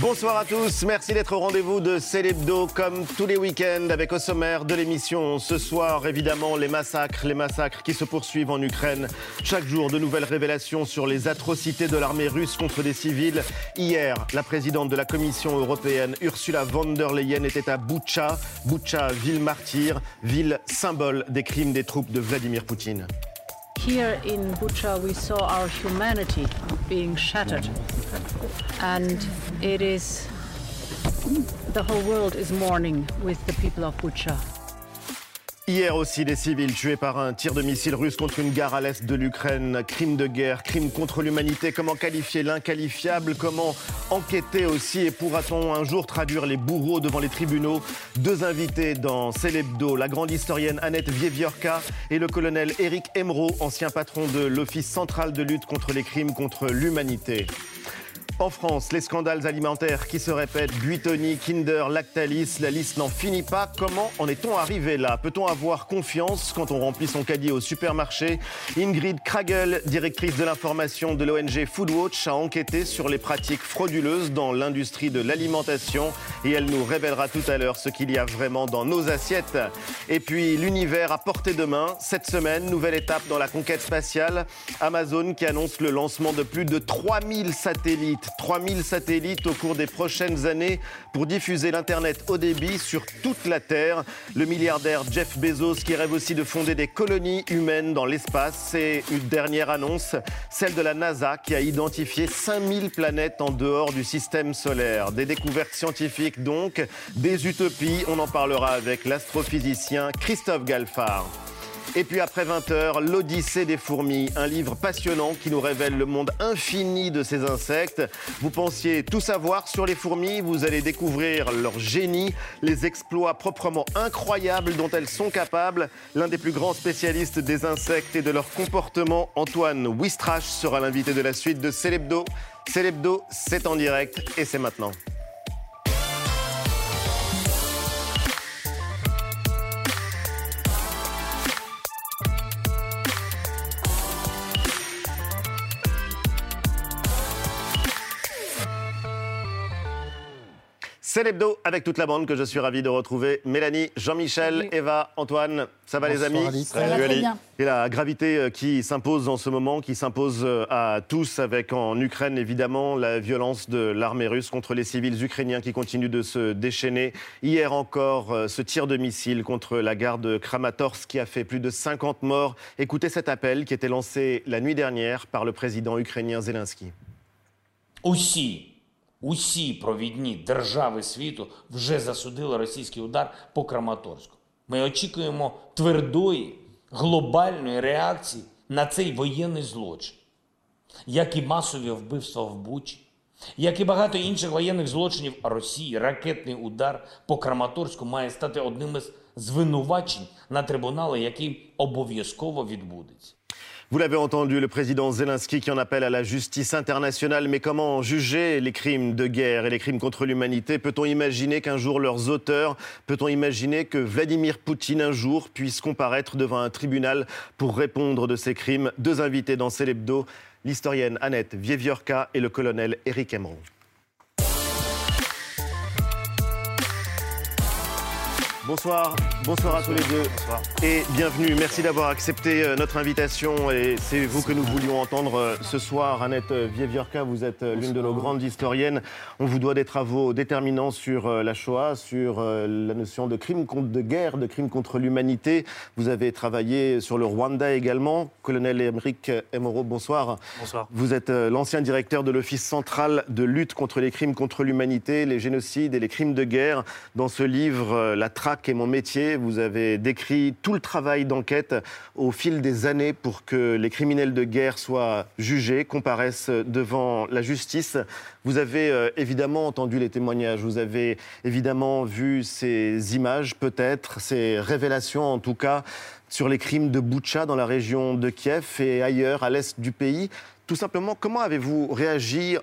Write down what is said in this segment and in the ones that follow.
Bonsoir à tous, merci d'être au rendez-vous de Célébdo comme tous les week-ends avec au sommaire de l'émission. Ce soir, évidemment, les massacres, les massacres qui se poursuivent en Ukraine. Chaque jour, de nouvelles révélations sur les atrocités de l'armée russe contre des civils. Hier, la présidente de la Commission européenne, Ursula von der Leyen, était à Boucha. Boucha, ville martyre, ville symbole des crimes des troupes de Vladimir Poutine. Here in Bucha, we saw our humanity being shattered. And it is, the whole world is mourning with the people of Bucha. Hier aussi, des civils tués par un tir de missile russe contre une gare à l'est de l'Ukraine. Crime de guerre, crime contre l'humanité. Comment qualifier l'inqualifiable? Comment enquêter aussi? Et pourra-t-on un jour traduire les bourreaux devant les tribunaux? Deux invités dans Célébdo, la grande historienne Annette Vieviorka et le colonel Éric Emeraude, ancien patron de l'Office central de lutte contre les crimes contre l'humanité. En France, les scandales alimentaires qui se répètent, Buitoni, Kinder, Lactalis, la liste n'en finit pas. Comment en est-on arrivé là? Peut-on avoir confiance quand on remplit son caddie au supermarché? Ingrid Kragel, directrice de l'information de l'ONG Foodwatch, a enquêté sur les pratiques frauduleuses dans l'industrie de l'alimentation et elle nous révélera tout à l'heure ce qu'il y a vraiment dans nos assiettes. Et puis l'univers à portée de main, cette semaine, nouvelle étape dans la conquête spatiale. Amazon qui annonce le lancement de plus de 3000 satellites 3000 satellites au cours des prochaines années pour diffuser l'Internet haut débit sur toute la Terre. Le milliardaire Jeff Bezos qui rêve aussi de fonder des colonies humaines dans l'espace. C'est une dernière annonce, celle de la NASA qui a identifié 5000 planètes en dehors du système solaire. Des découvertes scientifiques donc, des utopies. On en parlera avec l'astrophysicien Christophe Galfard. Et puis après 20 heures, l'Odyssée des fourmis, un livre passionnant qui nous révèle le monde infini de ces insectes. Vous pensiez tout savoir sur les fourmis, vous allez découvrir leur génie, les exploits proprement incroyables dont elles sont capables. L'un des plus grands spécialistes des insectes et de leur comportement, Antoine Wistrache, sera l'invité de la suite de Célébdo. Célébdo, c'est en direct et c'est maintenant. C'est l'hebdo avec toute la bande que je suis ravi de retrouver. Mélanie, Jean-Michel, Eva, Antoine. Ça va les amis Ali. Ça va Ali. Bien. Et la gravité euh, qui s'impose en ce moment, qui s'impose euh, à tous avec en Ukraine évidemment la violence de l'armée russe contre les civils ukrainiens qui continuent de se déchaîner. Hier encore, euh, ce tir de missile contre la gare de Kramatorsk qui a fait plus de 50 morts. Écoutez cet appel qui était lancé la nuit dernière par le président ukrainien Zelensky. Aussi, усі провідні держави світу вже засудили російський удар по Краматорську. Ми очікуємо твердої глобальної реакції на цей воєнний злочин, як і масові вбивства в Бучі, як і багато інших воєнних злочинів Росії, ракетний удар по Краматорську має стати одним із звинувачень на трибунали, який обов'язково відбудеться. Vous l'avez entendu, le président Zelensky qui en appelle à la justice internationale. Mais comment juger les crimes de guerre et les crimes contre l'humanité? Peut-on imaginer qu'un jour leurs auteurs, peut-on imaginer que Vladimir Poutine un jour puisse comparaître devant un tribunal pour répondre de ces crimes? Deux invités dans Célébdo, l'historienne Annette Vieviorka et le colonel Eric Emron. Bonsoir, bonsoir à tous les deux et bienvenue. Merci d'avoir accepté euh, notre invitation et c'est vous que nous voulions entendre euh, ce soir. Annette Vieviorka, vous êtes euh, l'une de nos grandes historiennes. On vous doit des travaux déterminants sur la Shoah, sur la notion de crime contre de guerre, de crime contre l'humanité. Vous avez travaillé sur le Rwanda également. Colonel Emeric Emoro, bonsoir. Bonsoir. Vous êtes l'ancien directeur de l'Office central de lutte contre les crimes contre l'humanité, les génocides et les crimes de guerre. Dans ce livre, La traque et mon métier. Vous avez décrit tout le travail d'enquête au fil des années pour que les criminels de guerre soient jugés, comparaissent devant la justice. Vous avez euh, évidemment entendu les témoignages, vous avez évidemment vu ces images peut-être, ces révélations en tout cas sur les crimes de Boucha dans la région de Kiev et ailleurs à l'est du pays. Tout simplement, comment avez-vous réagi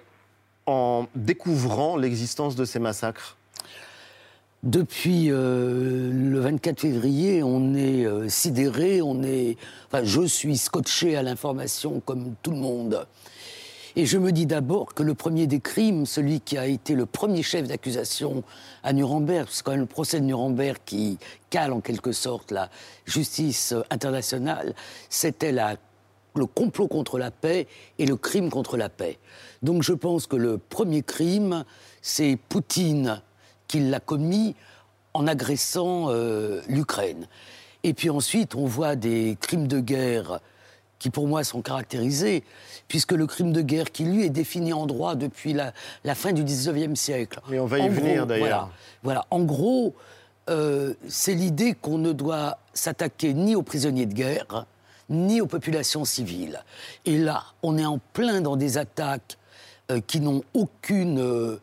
en découvrant l'existence de ces massacres? Depuis euh, le 24 février, on est euh, sidéré, on est, enfin, je suis scotché à l'information comme tout le monde. Et je me dis d'abord que le premier des crimes, celui qui a été le premier chef d'accusation à Nuremberg, c'est quand même le procès de Nuremberg qui cale en quelque sorte la justice internationale, c'était le complot contre la paix et le crime contre la paix. Donc je pense que le premier crime, c'est Poutine qui l'a commis en agressant euh, l'Ukraine. Et puis ensuite, on voit des crimes de guerre qui pour moi sont caractérisés, puisque le crime de guerre qui lui est défini en droit depuis la, fin du 19e siècle. Mais on va y venir d'ailleurs. Voilà, en gros, euh, c'est l'idée qu'on ne doit s'attaquer ni aux prisonniers de guerre, ni aux populations civiles. Et là, on est en plein dans des attaques euh, qui n'ont aucune...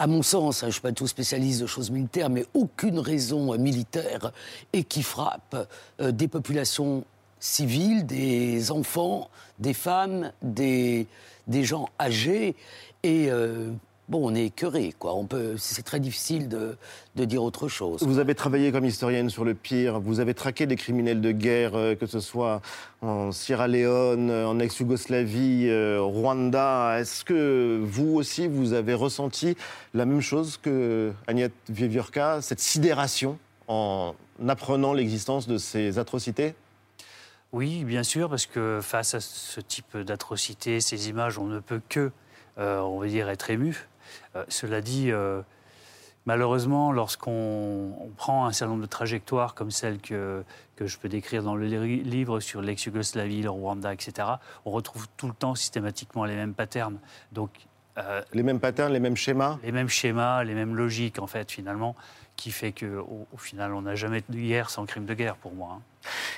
Euh, à mon sens, hein, je ne suis pas tout spécialiste de choses militaires, mais aucune raison militaire et qui frappent des populations civils, des enfants, des femmes, des, des gens âgés. Et euh, bon, on est écœuré, quoi. On peut, c'est très difficile de, de, dire autre chose. Vous avez travaillé comme historienne sur le pire. Vous avez traqué des criminels de guerre, euh, que ce soit en Sierra Leone, en ex-Yougoslavie, euh, Rwanda. Est-ce que vous aussi, vous avez ressenti la même chose que Agnès Vieviorka, cette sidération en apprenant l'existence de ces atrocités? Oui, bien sûr, parce que face à ce type d'atrocité, ces images, on ne peut que, euh, on va dire, être ému. Euh, cela dit, euh, malheureusement, lorsqu'on prend un certain nombre de trajectoires comme celle que, je peux décrire dans le livre sur l'ex-Yougoslavie, le Rwanda, etc., on retrouve tout le temps systématiquement les mêmes patterns. Donc, les mêmes patterns, les mêmes schémas? Les mêmes schémas, les mêmes logiques, en fait, finalement qui fait qu'au au final, on n'a jamais de guerre sans crime de guerre pour moi. Hein.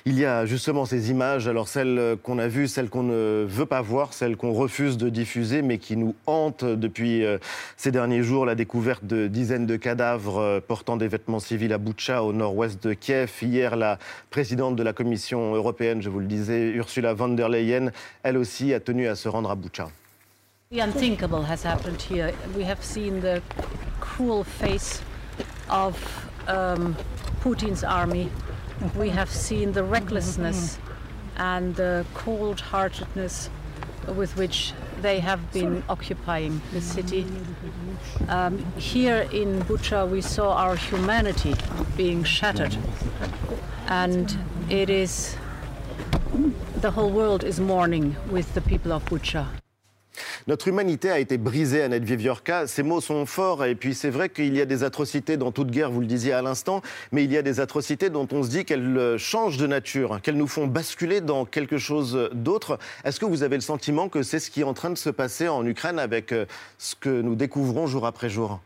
Il y a justement ces images, alors celles qu'on a vues, celles qu'on ne veut pas voir, celles qu'on refuse de diffuser, mais qui nous hantent depuis euh, ces derniers jours. La découverte de dizaines de cadavres euh, portant des vêtements civils à Boutcha, au nord-ouest de Kiev. Hier, la présidente de la Commission européenne, je vous le disais, Ursula von der Leyen, elle aussi a tenu à se rendre à Boutcha. The unthinkable has happened here. We have seen the cruel face of um, Putin's army. We have seen the recklessness and the cold heartedness with which they have been occupying the city. Um, here in Bucha, we saw our humanity being shattered, and it is the whole world is mourning with the people of Bucha. Notre humanité a été brisée, Annette Viviorca. Ces mots sont forts. Et puis, c'est vrai qu'il y a des atrocités dans toute guerre, vous le disiez à l'instant, mais il y a des atrocités dont on se dit qu'elles euh, changent de nature, qu'elles nous font basculer dans quelque chose d'autre. Est-ce que vous avez le sentiment que c'est ce qui est en train de se passer en Ukraine avec euh, ce que nous découvrons jour après jour?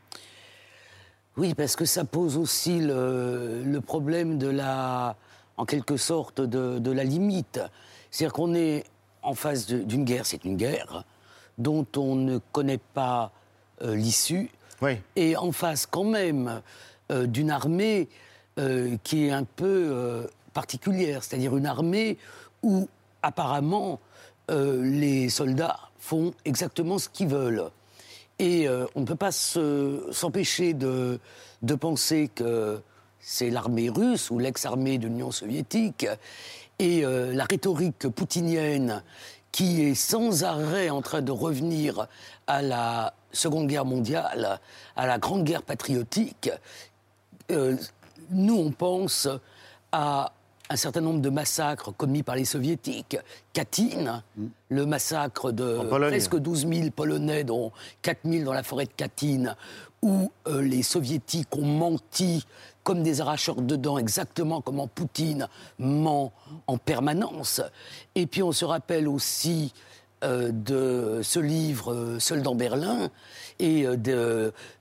Oui, parce que ça pose aussi le, problème de la, en quelque sorte, de, la limite. C'est-à-dire qu'on est en face d'une guerre, c'est une guerre dont on ne connaît pas euh, l'issue, et en face quand même euh, d'une armée euh, qui est un peu particulière, c'est-à-dire une armée où apparemment les soldats font exactement ce qu'ils veulent. Et on ne peut pas s'empêcher de, de penser que c'est l'armée russe ou l'ex-armée de l'Union soviétique. Et la rhétorique poutinienne qui est sans arrêt en train de revenir à la Seconde Guerre mondiale, à la Grande Guerre patriotique, euh, nous, on pense à un certain nombre de massacres commis par les soviétiques. Katyn, mm. le massacre de presque 12 000 Polonais, dont 4 000 dans la forêt de Katyn, où euh, les soviétiques ont menti comme des arracheurs de dents, exactement comme Poutine ment en permanence. Et puis on se rappelle aussi euh, de ce livre euh, Seul dans Berlin et euh,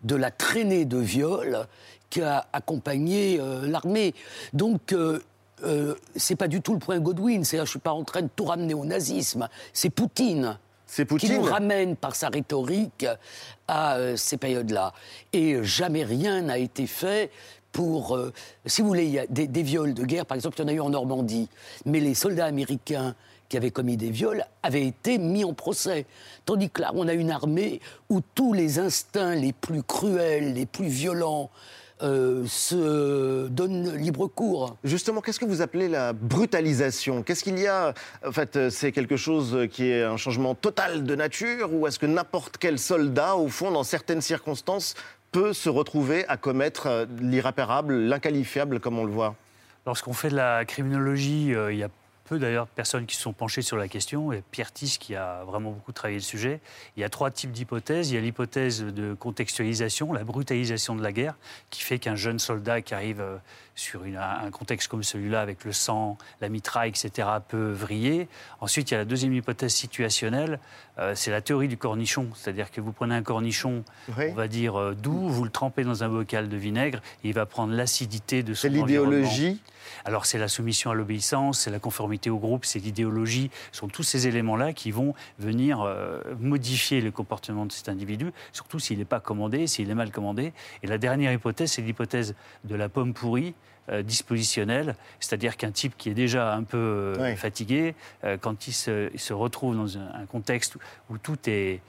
de, la traînée de viol qui a accompagné l'armée. Donc c'est pas du tout le point Godwin, c'est je suis pas en train de tout ramener au nazisme, c'est Poutine. C'est Poutine. Qui nous ramène par sa rhétorique à ces périodes-là. Et jamais rien n'a été fait pour, euh, si vous voulez, il y a des, viols de guerre, par exemple, il y en a eu en Normandie, mais les soldats américains qui avaient commis des viols avaient été mis en procès. Tandis que là, on a une armée où tous les instincts les plus cruels, les plus violents euh, se donne libre cours. Justement, qu'est-ce que vous appelez la brutalisation? Qu'est-ce qu'il y a En fait, c'est quelque chose qui est un changement total de nature ou est-ce que n'importe quel soldat, au fond, dans certaines circonstances, peut se retrouver à commettre euh, l'irréparable, l'inqualifiable, comme on le voit? Lorsqu'on fait de la criminologie, euh, il y a peu d'ailleurs de personnes qui se sont penchées sur la question, et Pierre Tiss qui a vraiment beaucoup travaillé le sujet. Il y a trois types d'hypothèses. Il y a l'hypothèse de contextualisation, la brutalisation de la guerre, qui fait qu'un jeune soldat qui arrive euh, sur un contexte comme celui-là, avec le sang, la mitraille, etc., peut vriller. Ensuite, il y a la deuxième hypothèse situationnelle, euh, c'est la théorie du cornichon. C'est-à-dire que vous prenez un cornichon, on va dire euh, doux, vous le trempez dans un bocal de vinaigre, et il va prendre l'acidité de son C'est l'idéologie Alors c'est la soumission à l'obéissance, c'est la conformité au groupe, c'est l'idéologie, ce sont tous ces éléments-là qui vont venir euh, modifier le comportement de cet individu, surtout s'il n'est pas commandé, s'il est mal commandé. Et la dernière hypothèse, c'est l'hypothèse de la pomme pourrie. Euh, dispositionnel, c'est-à-dire qu'un type qui est déjà un peu euh, fatigué, quand il se, retrouve dans un, contexte où, tout est,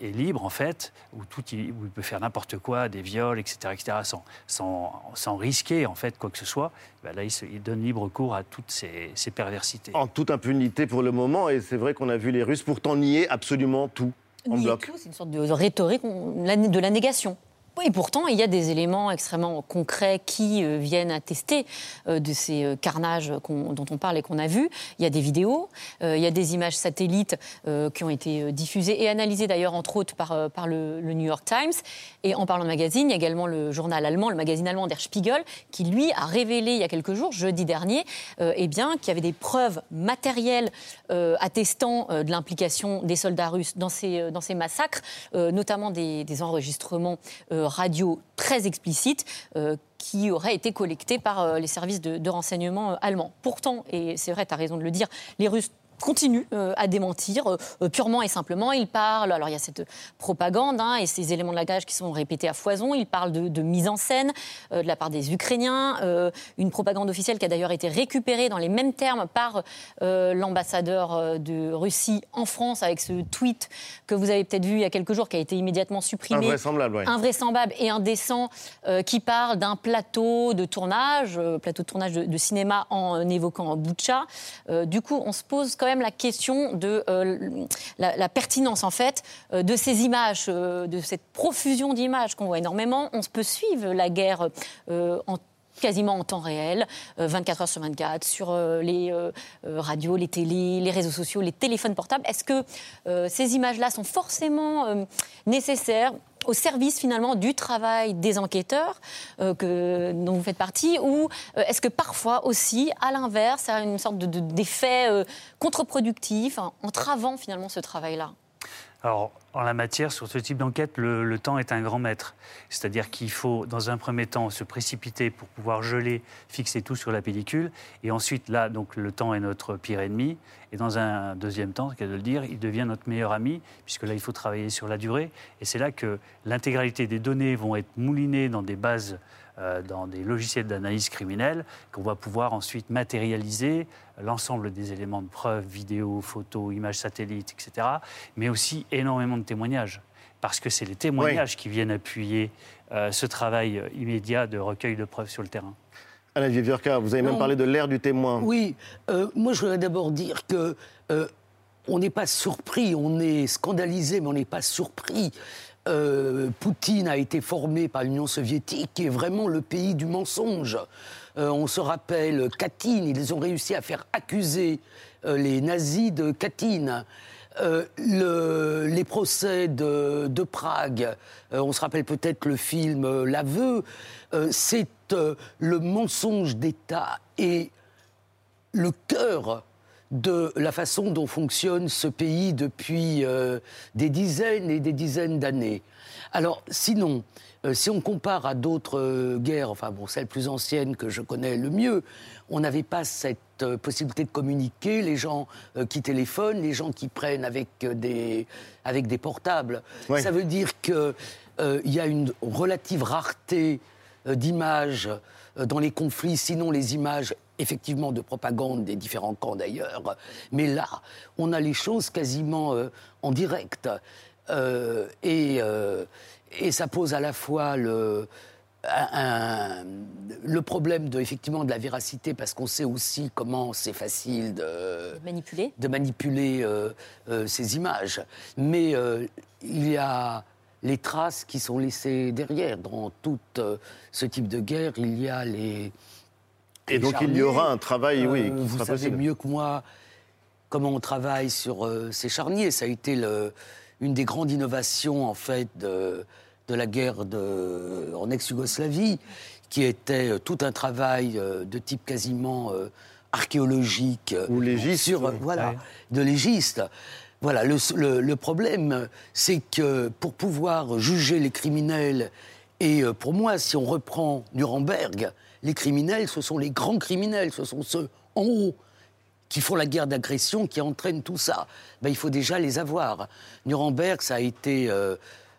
libre en fait, où, tout, il, peut faire n'importe quoi, des viols, etc., etc., sans, sans, risquer en fait quoi que ce soit, ben là il, donne libre cours à toutes ces, ces perversités. En toute impunité pour le moment, et c'est vrai qu'on a vu les Russes pourtant nier absolument tout. En bloc. C'est une sorte de rhétorique de la négation. Et pourtant, il y a des éléments extrêmement concrets qui euh, viennent attester euh, de ces euh, carnages dont on parle et qu'on a vus. Il y a des vidéos, il y a des images satellites qui ont été diffusées et analysées d'ailleurs, entre autres, par, le, New York Times. Et en parlant de magazine, il y a également le journal allemand, le magazine allemand Der Spiegel, qui lui a révélé il y a quelques jours, jeudi dernier, eh qu'il y avait des preuves matérielles attestant de l'implication des soldats russes dans ces, massacres, notamment des enregistrements radio très explicite euh, qui aurait été collectée par euh, les services de, renseignement euh, allemands. Pourtant, et c'est vrai, tu as raison de le dire, les Russes continue euh, à démentir euh, euh, purement et simplement. Il parle, alors il y a cette propagande hein, et ces éléments de langage qui sont répétés à foison. Il parle de, mise en scène de la part des Ukrainiens, une propagande officielle qui a d'ailleurs été récupérée dans les mêmes termes par l'ambassadeur de Russie en France avec ce tweet que vous avez peut-être vu il y a quelques jours qui a été immédiatement supprimé. Invraisemblable, oui. Invraisemblable et indécent qui parle d'un plateau de tournage, plateau de tournage de, de, cinéma en évoquant Butcha. du coup, on se pose quand la question de euh, la, pertinence en fait euh, de ces images, euh, de cette profusion d'images qu'on voit énormément. On peut suivre la guerre en quasiment en temps réel, 24 heures sur 24, sur les radios, les télés, les réseaux sociaux, les téléphones portables. Est-ce que ces images-là sont forcément nécessaires au service finalement du travail des enquêteurs euh, que, dont vous faites partie? Ou euh, est-ce que parfois aussi, à l'inverse, ça a une sorte d'effet de, euh, contre-productif, en entravant finalement ce travail-là? Alors, en la matière, sur ce type d'enquête, le, temps est un grand maître. C'est-à-dire qu'il faut, dans un premier temps, se précipiter pour pouvoir geler, fixer tout sur la pellicule. Et ensuite, là, donc, le temps est notre pire ennemi. Et dans un deuxième temps, c'est de le dire, il devient notre meilleur ami, puisque là, il faut travailler sur la durée. Et c'est là que l'intégralité des données vont être moulinées dans des bases dans des logiciels d'analyse criminelle qu'on va pouvoir ensuite matérialiser l'ensemble des éléments de preuve, vidéos, photos, images satellites, etc., mais aussi énormément de témoignages. Parce que c'est les témoignages qui viennent appuyer euh, ce travail immédiat de recueil de preuves sur le terrain. Alain Viviorca, vous avez même parlé de l'ère du témoin. Oui, euh, moi je voudrais d'abord dire que on n'est pas surpris, on est scandalisé, mais on n'est pas surpris euh, Poutine a été formé par l'Union soviétique, qui est vraiment le pays du mensonge. Euh, on se rappelle Katyn, ils ont réussi à faire accuser euh, les nazis de Katyn. les procès de, de Prague, on se rappelle peut-être le film L'aveu, c'est le mensonge d'État et le cœur de la façon dont fonctionne ce pays depuis euh, des dizaines et des dizaines d'années. Alors, sinon, euh, si on compare à d'autres euh, guerres, enfin bon, celle plus ancienne que je connais le mieux, on n'avait pas cette possibilité de communiquer, les gens qui téléphonent, les gens qui prennent avec des, avec des portables. Ça veut dire qu'il y a une relative rareté d'images dans les conflits, sinon les images effectivement de propagande des différents camps d'ailleurs, mais là, on a les choses quasiment euh, en direct. Euh, et, euh, et, ça pose à la fois le, un- le problème de, effectivement, de la véracité, parce qu'on sait aussi comment c'est facile de, Manipulé. de manipuler ces images. Mais il y a les traces qui sont laissées derrière. Dans tout ce type de guerre, il y a les. Et donc il y aura un travail, oui, Euh, qui vous sera savez possible. mieux que moi comment on travaille sur euh, ces charniers. Ça a été le- une des grandes innovations, en fait, de, de la guerre de, en ex-Yougoslavie, qui était euh, tout un travail euh, de type quasiment euh, archéologique. Ou légiste, Sur, oui. voilà, Ouais. de légiste. Voilà, le, le- le problème, c'est que pour pouvoir juger les criminels, et pour moi, si on reprend Nuremberg, les criminels, ce sont les grands criminels, ce sont ceux en haut qui font la guerre d'agression, qui entraînent tout ça. Ben, il faut déjà les avoir. Nuremberg, ça a été euh,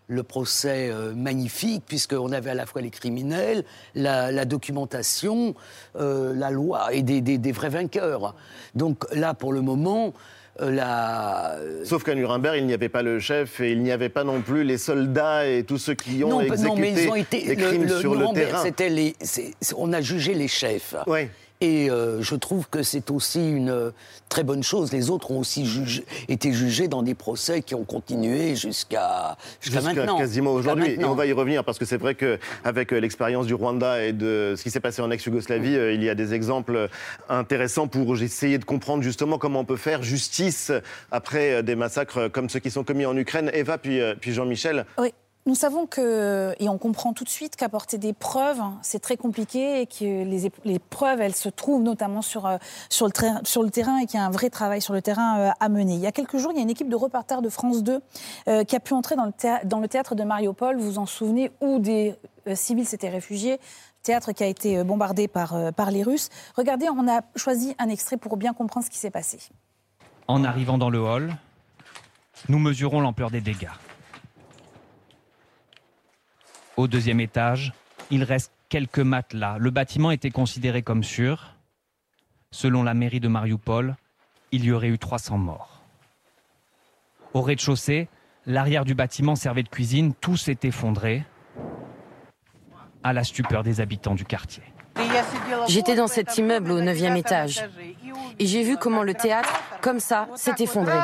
le procès euh, magnifique, puisqu'on avait à la fois les criminels, la, documentation, euh, la loi, et des, vrais vainqueurs. Donc là, pour le moment, la... Sauf qu'à Nuremberg, il n'y avait pas le chef et il n'y avait pas non plus les soldats et tous ceux qui ont non, exécuté non, mais ils ont été. les crimes sur le Nuremberg, terrain. Les. c'est- c'est- on a jugé les chefs. Ouais. Et euh, je trouve que c'est aussi une euh, très bonne chose. Les autres ont aussi jugé- été jugés dans des procès qui ont continué jusqu'à jusqu'à Jusqu'à maintenant. quasiment aujourd'hui. Et on va y revenir parce que c'est vrai qu'avec l'expérience du Rwanda et de ce qui s'est passé en ex-Yougoslavie, euh, il y a des exemples intéressants pour essayer de comprendre justement comment on peut faire justice après euh, des massacres comme ceux qui sont commis en Ukraine. Eva, puis, euh, puis Jean-Michel. Oui. Nous savons que, et on comprend tout de suite qu'apporter des preuves, c'est très compliqué et que les, preuves, elles se trouvent notamment sur, euh, sur, le, terrain- et qu'il y a un vrai travail sur le terrain euh, à mener. Il y a quelques jours, il y a une équipe de reporters de France 2 euh, qui a pu entrer dans le, théâtre de Mariupol, vous vous en souvenez, où des civils s'étaient réfugiés. Théâtre qui a été bombardé par, par les Russes. Regardez, on a choisi un extrait pour bien comprendre ce qui s'est passé. En arrivant dans le hall, nous mesurons l'ampleur des dégâts. Au deuxième étage, il reste quelques matelas. Le bâtiment était considéré comme sûr. Selon la mairie de Mariupol, il y aurait eu 300 morts. Au rez-de-chaussée, l'arrière du bâtiment servait de cuisine, tout s'est effondré, à la stupeur des habitants du quartier. J'étais dans cet immeuble au 9e étage et j'ai vu comment le théâtre, comme ça, s'est effondré.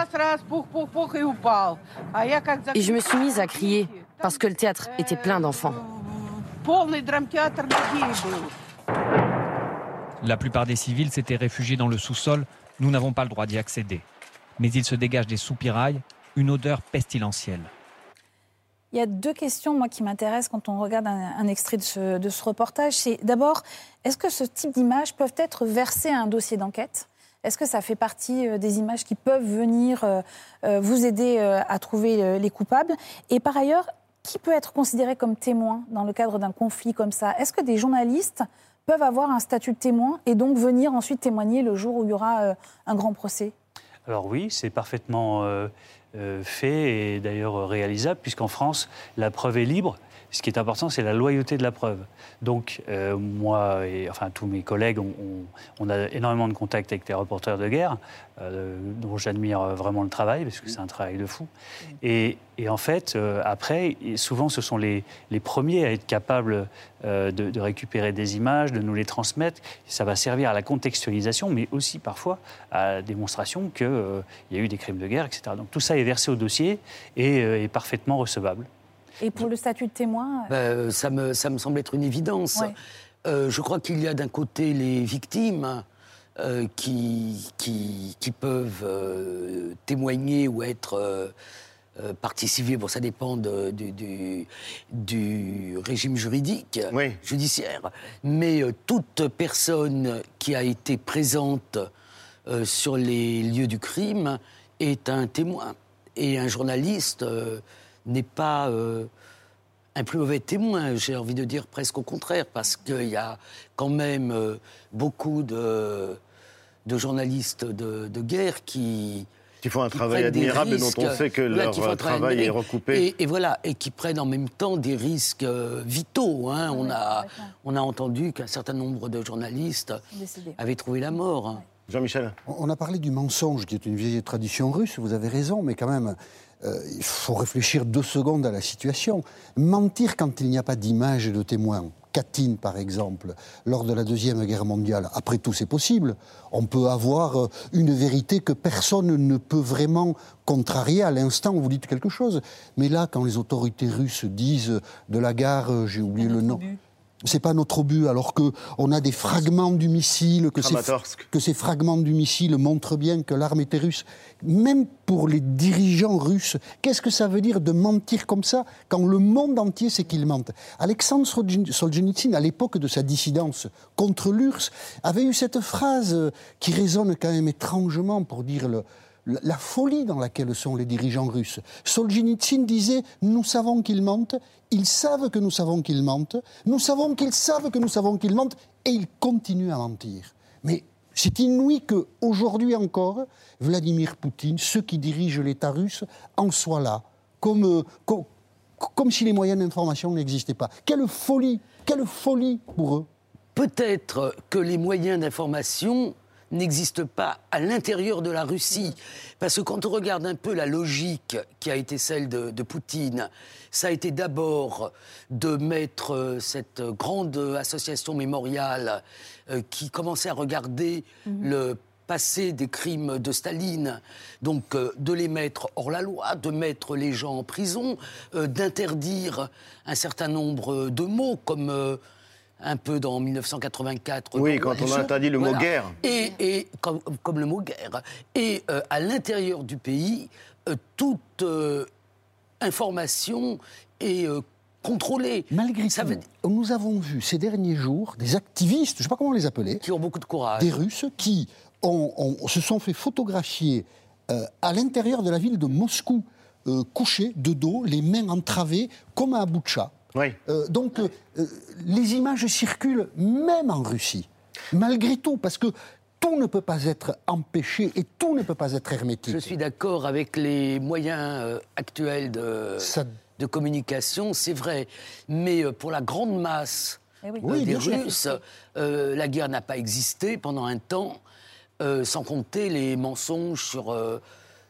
Et je me suis mise à crier parce que le théâtre était plein d'enfants. La plupart des civils s'étaient réfugiés dans le sous-sol. Nous n'avons pas le droit d'y accéder. Mais il se dégage des soupirails une odeur pestilentielle. Il y a deux questions, moi, qui m'intéressent quand on regarde un, un extrait de ce, de ce reportage. C'est d'abord, est-ce que ce type d'images peuvent être versées à un dossier d'enquête? Est-ce que ça fait partie euh, des images qui peuvent venir euh, euh, vous aider euh, à trouver les coupables? Et par ailleurs, qui peut être considéré comme témoin dans le cadre d'un conflit comme ça? Est-ce que des journalistes peuvent avoir un statut de témoin et donc venir ensuite témoigner le jour où il y aura euh, un grand procès? Alors oui, c'est parfaitement euh, euh, fait et d'ailleurs réalisable, puisqu'en France, la preuve est libre. Ce qui est important, c'est la loyauté de la preuve. Donc, euh, moi et enfin tous mes collègues, on, a énormément de contacts avec les reporters de guerre, euh, dont j'admire vraiment le travail, parce que c'est un travail de fou. Et, en fait, euh, après, souvent, ce sont les, premiers à être capables de, de récupérer des images, de nous les transmettre. Ça va servir à la contextualisation, mais aussi parfois à la démonstration qu'il y a eu des crimes de guerre, etc. Donc tout ça est versé au dossier et est parfaitement recevable. Et pour le statut de témoin euh, Ben, euh, ça, me, ça me semble être une évidence. Ouais. Euh, je crois qu'il y a d'un côté les victimes euh, qui, qui, qui peuvent euh, témoigner ou être partie civile. Bon, ça dépend de- du, du- du régime juridique, Oui. judiciaire. Mais euh, toute personne qui a été présente euh, sur les lieux du crime est un témoin. Et un journaliste euh, n'est pas euh, un plus mauvais témoin, j'ai envie de dire presque au contraire, parce qu'il y a quand même euh, beaucoup de, de journalistes de, de guerre qui, Qui font un qui travail admirable et dont on risques, sait que voilà, leur travail est recoupé. Et, et voilà, et qui prennent en même temps des risques euh, vitaux. hein. on, Oui, a, on a entendu qu'un certain nombre de journalistes décidé. avaient trouvé la mort. hein. Jean-Michel. On a parlé du mensonge, qui est une vieille tradition russe, vous avez raison, mais quand même, euh, il faut réfléchir deux secondes à la situation. Mentir quand il n'y a pas d'image et de témoins, Katyn, par exemple, lors de la Deuxième Guerre mondiale, après tout, c'est possible. On peut avoir euh, une vérité que personne ne peut vraiment contrarier à l'instant où vous dites quelque chose. Mais là, quand les autorités russes disent de la gare, euh, j'ai oublié le nom c'est pas notre but, alors que on a des fragments du missile, que ces, que ces fragments du missile montrent bien que l'arme était russe. Même pour les dirigeants russes, qu'est-ce que ça veut dire de mentir comme ça quand le monde entier sait qu'ils mentent? Alexandre Solzhenitsyn, à l'époque de sa dissidence contre l'URSS, avait eu cette phrase qui résonne quand même étrangement pour dire le, la folie dans laquelle sont les dirigeants russes. Solzhenitsyn disait Nous savons qu'ils mentent, ils savent que nous savons qu'ils mentent, nous savons qu'ils savent que nous savons qu'ils mentent, et ils continuent à mentir. Mais c'est inouï qu'aujourd'hui encore, Vladimir Poutine, ceux qui dirigent l'État russe, en soient là, comme, euh, comme, comme si les moyens d'information n'existaient pas. Quelle folie Quelle folie pour eux Peut-être que les moyens d'information n'existe pas à l'intérieur de la Russie. Parce que quand on regarde un peu la logique qui a été celle de, Poutine, ça a été d'abord de mettre euh, cette grande association mémoriale euh, qui commençait à regarder mhm. le passé des crimes de Staline, donc euh, de les mettre hors la loi, de mettre les gens en prison, d'interdire un certain nombre de mots comme un peu dans 1984. Oui, quand on a interdit le mot guerre. Et, comme, le mot guerre. Et euh, à l'intérieur du pays, euh, toute euh, information est contrôlée. Malgré ça, nous avons vu ces derniers jours des activistes, je ne sais pas comment les appeler, qui ont beaucoup de courage, des Russes qui se sont fait photographier à l'intérieur de la ville de Moscou, couchés de dos, les mains entravées, comme à Boutcha. Euh, donc, euh, euh, les images circulent même en Russie, malgré tout, parce que tout ne peut pas être empêché et tout ne peut pas être hermétique. Je suis d'accord avec les moyens actuels de, de communication, c'est vrai. Mais pour la grande masse eh des Russes, la guerre n'a pas existé pendant un temps, sans compter les mensonges sur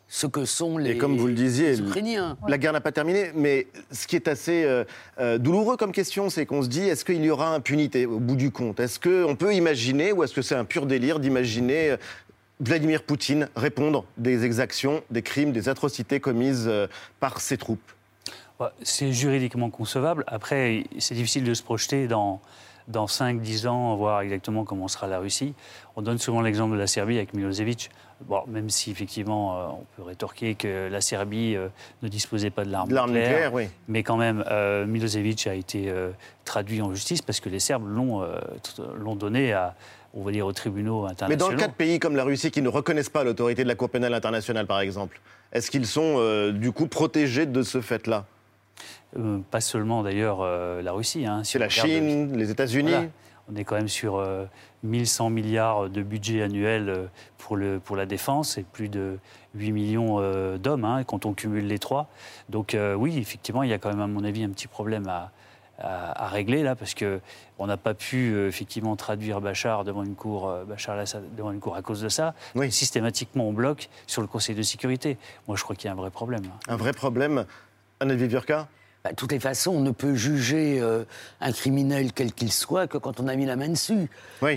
ce que sont les, Et comme vous le disiez, Ukrainiens. La guerre n'a pas terminé, mais ce qui est assez euh, euh, douloureux comme question, c'est qu'on se dit est-ce qu'il y aura impunité au bout du compte? Est-ce qu'on peut imaginer, ou est-ce que c'est un pur délire d'imaginer euh, Vladimir Poutine répondre des exactions, des crimes, des atrocités commises par ses troupes? C'est juridiquement concevable. Après, c'est difficile de se projeter dans dans 5-10 ans, voir exactement comment sera la Russie. On donne souvent l'exemple de la Serbie avec Milosevic. Bon, même si effectivement, euh, on peut rétorquer que la Serbie euh, ne disposait pas de l'arme nucléaire, oui. mais quand même, euh, Milosevic a été traduit en justice parce que les Serbes l'ont donné à, on va dire, aux tribunaux internationaux. Mais dans le cas de pays comme la Russie qui ne reconnaissent pas l'autorité de la Cour pénale internationale, par exemple, est-ce qu'ils sont du coup protégés de ce fait-là? Pas seulement d'ailleurs la Russie. Hein, C'est la Chine, les États-Unis. On est quand même sur 1100 euh, milliards de budget annuel pour, le, pour la défense et plus de 8 millions d'hommes hein, quand on cumule les trois. Donc oui, effectivement, il y a quand même à mon avis un petit problème à, à, régler là parce que on n'a pas pu effectivement traduire Bachar devant une cour, Bachar devant une cour à cause de ça. Systématiquement, on bloque sur le Conseil de sécurité. Moi, je crois qu'il y a un vrai problème. Un vrai problème. Anna Viviurka bah, de toutes les façons, on ne peut juger euh, un criminel quel qu'il soit que quand on a mis la main dessus.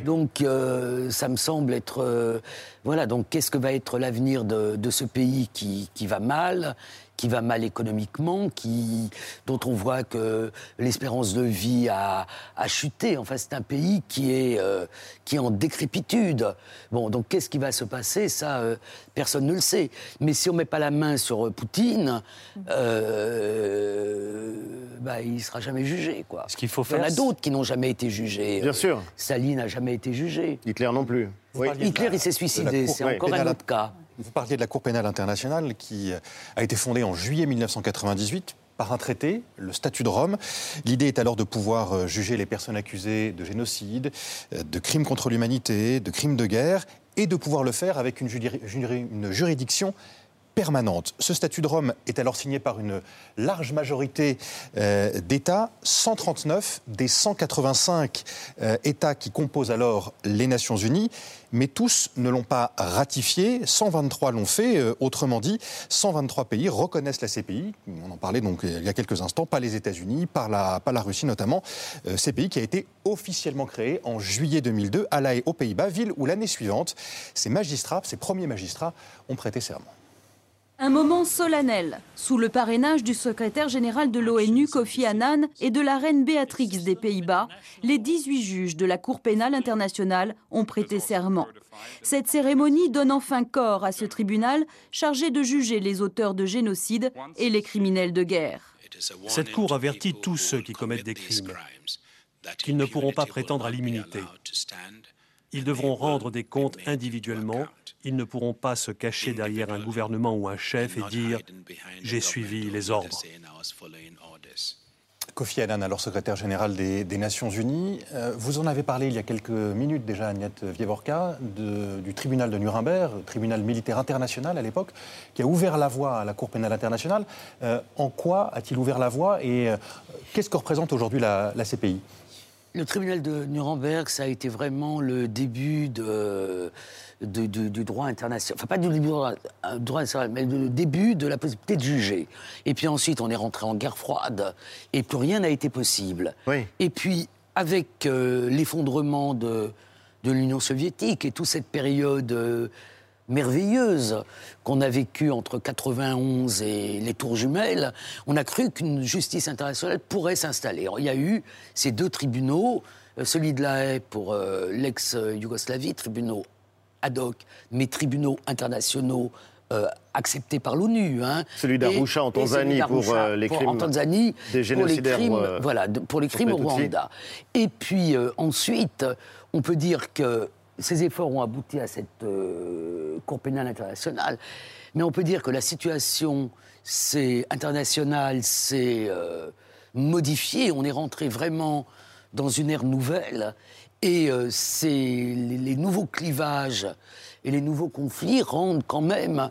Donc, euh, ça me semble être. Euh, voilà, donc qu'est-ce que va être l'avenir de, de, ce pays qui, qui va mal? Qui va mal économiquement, qui, dont on voit que l'espérance de vie a, a chuté. Enfin, c'est un pays qui est, euh, qui est en décrépitude. Bon, donc qu'est-ce qui va se passer? Ça, euh, personne ne le sait. Mais si on ne met pas la main sur euh, Poutine, euh, bah, il ne sera jamais jugé. Quoi. Ce qu'il faut faire, il y en a d'autres qui n'ont jamais été jugés. Bien sûr. Staline n'a jamais été jugé. Hitler non plus. Hitler, il s'est suicidé. C'est encore un autre cas. Vous parliez de la Cour pénale internationale qui a été fondée en juillet 1998 par un traité, le statut de Rome. L'idée est alors de pouvoir euh, juger les personnes accusées de génocide, euh, de crimes contre l'humanité, de crimes de guerre, et de pouvoir le faire avec une, juridiction permanente. Ce statut de Rome est alors signé par une large majorité euh, d'États, 139 des 185 euh, États qui composent alors les Nations Unies, mais tous ne l'ont pas ratifié, 123 l'ont fait, euh, autrement dit, 123 pays reconnaissent la CPI, on en parlait donc il y a quelques instants, pas les États-Unis, pas la, Russie notamment, CPI qui a été officiellement créé en juillet 2002 à La Haye, aux Pays-Bas, ville où l'année suivante, ces magistrats, ces premiers magistrats, ont prêté serment. Un moment solennel, sous le parrainage du secrétaire général de l'ONU Kofi Annan et de la reine Béatrix des Pays-Bas, les 18 juges de la Cour pénale internationale ont prêté serment. Cette cérémonie donne enfin corps à ce tribunal chargé de juger les auteurs de génocide et les criminels de guerre. Cette Cour avertit tous ceux qui commettent des crimes qu'ils ne pourront pas prétendre à l'immunité. Ils devront rendre des comptes individuellement. Ils ne pourront pas se cacher derrière un gouvernement ou un chef et dire ⁇ j'ai suivi les ordres ⁇ Kofi Annan, alors secrétaire général des, Nations Unies, euh, vous en avez parlé il y a quelques minutes déjà, Agnès Vievorka, du tribunal de Nuremberg, tribunal militaire international à l'époque, qui a ouvert la voie à la Cour pénale internationale. Euh, en quoi a-t-il ouvert la voie et euh, qu'est-ce que représente aujourd'hui la CPI le tribunal de Nuremberg, ça a été vraiment le début de, du droit international. Enfin, pas du droit, euh, international, mais le début de la possibilité de juger. Et puis ensuite, on est rentré en guerre froide, et plus rien n'a été possible. Et puis, avec euh, l'effondrement de, de l'Union soviétique et toute cette période. Euh, merveilleuse qu'on a vécue entre 91 et les tours jumelles, on a cru qu'une justice internationale pourrait s'installer. Il y a eu ces deux tribunaux, euh, celui de la Haye pour euh, l'ex-Yougoslavie, tribunaux ad hoc, mais tribunaux internationaux euh, acceptés par l'ONU. Hein. Celui d'Arusha en Tanzanie pour les crimes en Tanzanie, des génocidaires. Pour les crimes, voilà, pour les crimes au Rwanda. Et puis ensuite, on peut dire que ces efforts ont abouti à cette euh, Cour pénale internationale, mais on peut dire que la situation internationale s'est euh, modifiée. On est rentré vraiment dans une ère nouvelle. Et euh, les, les, nouveaux clivages et les nouveaux conflits rendent quand même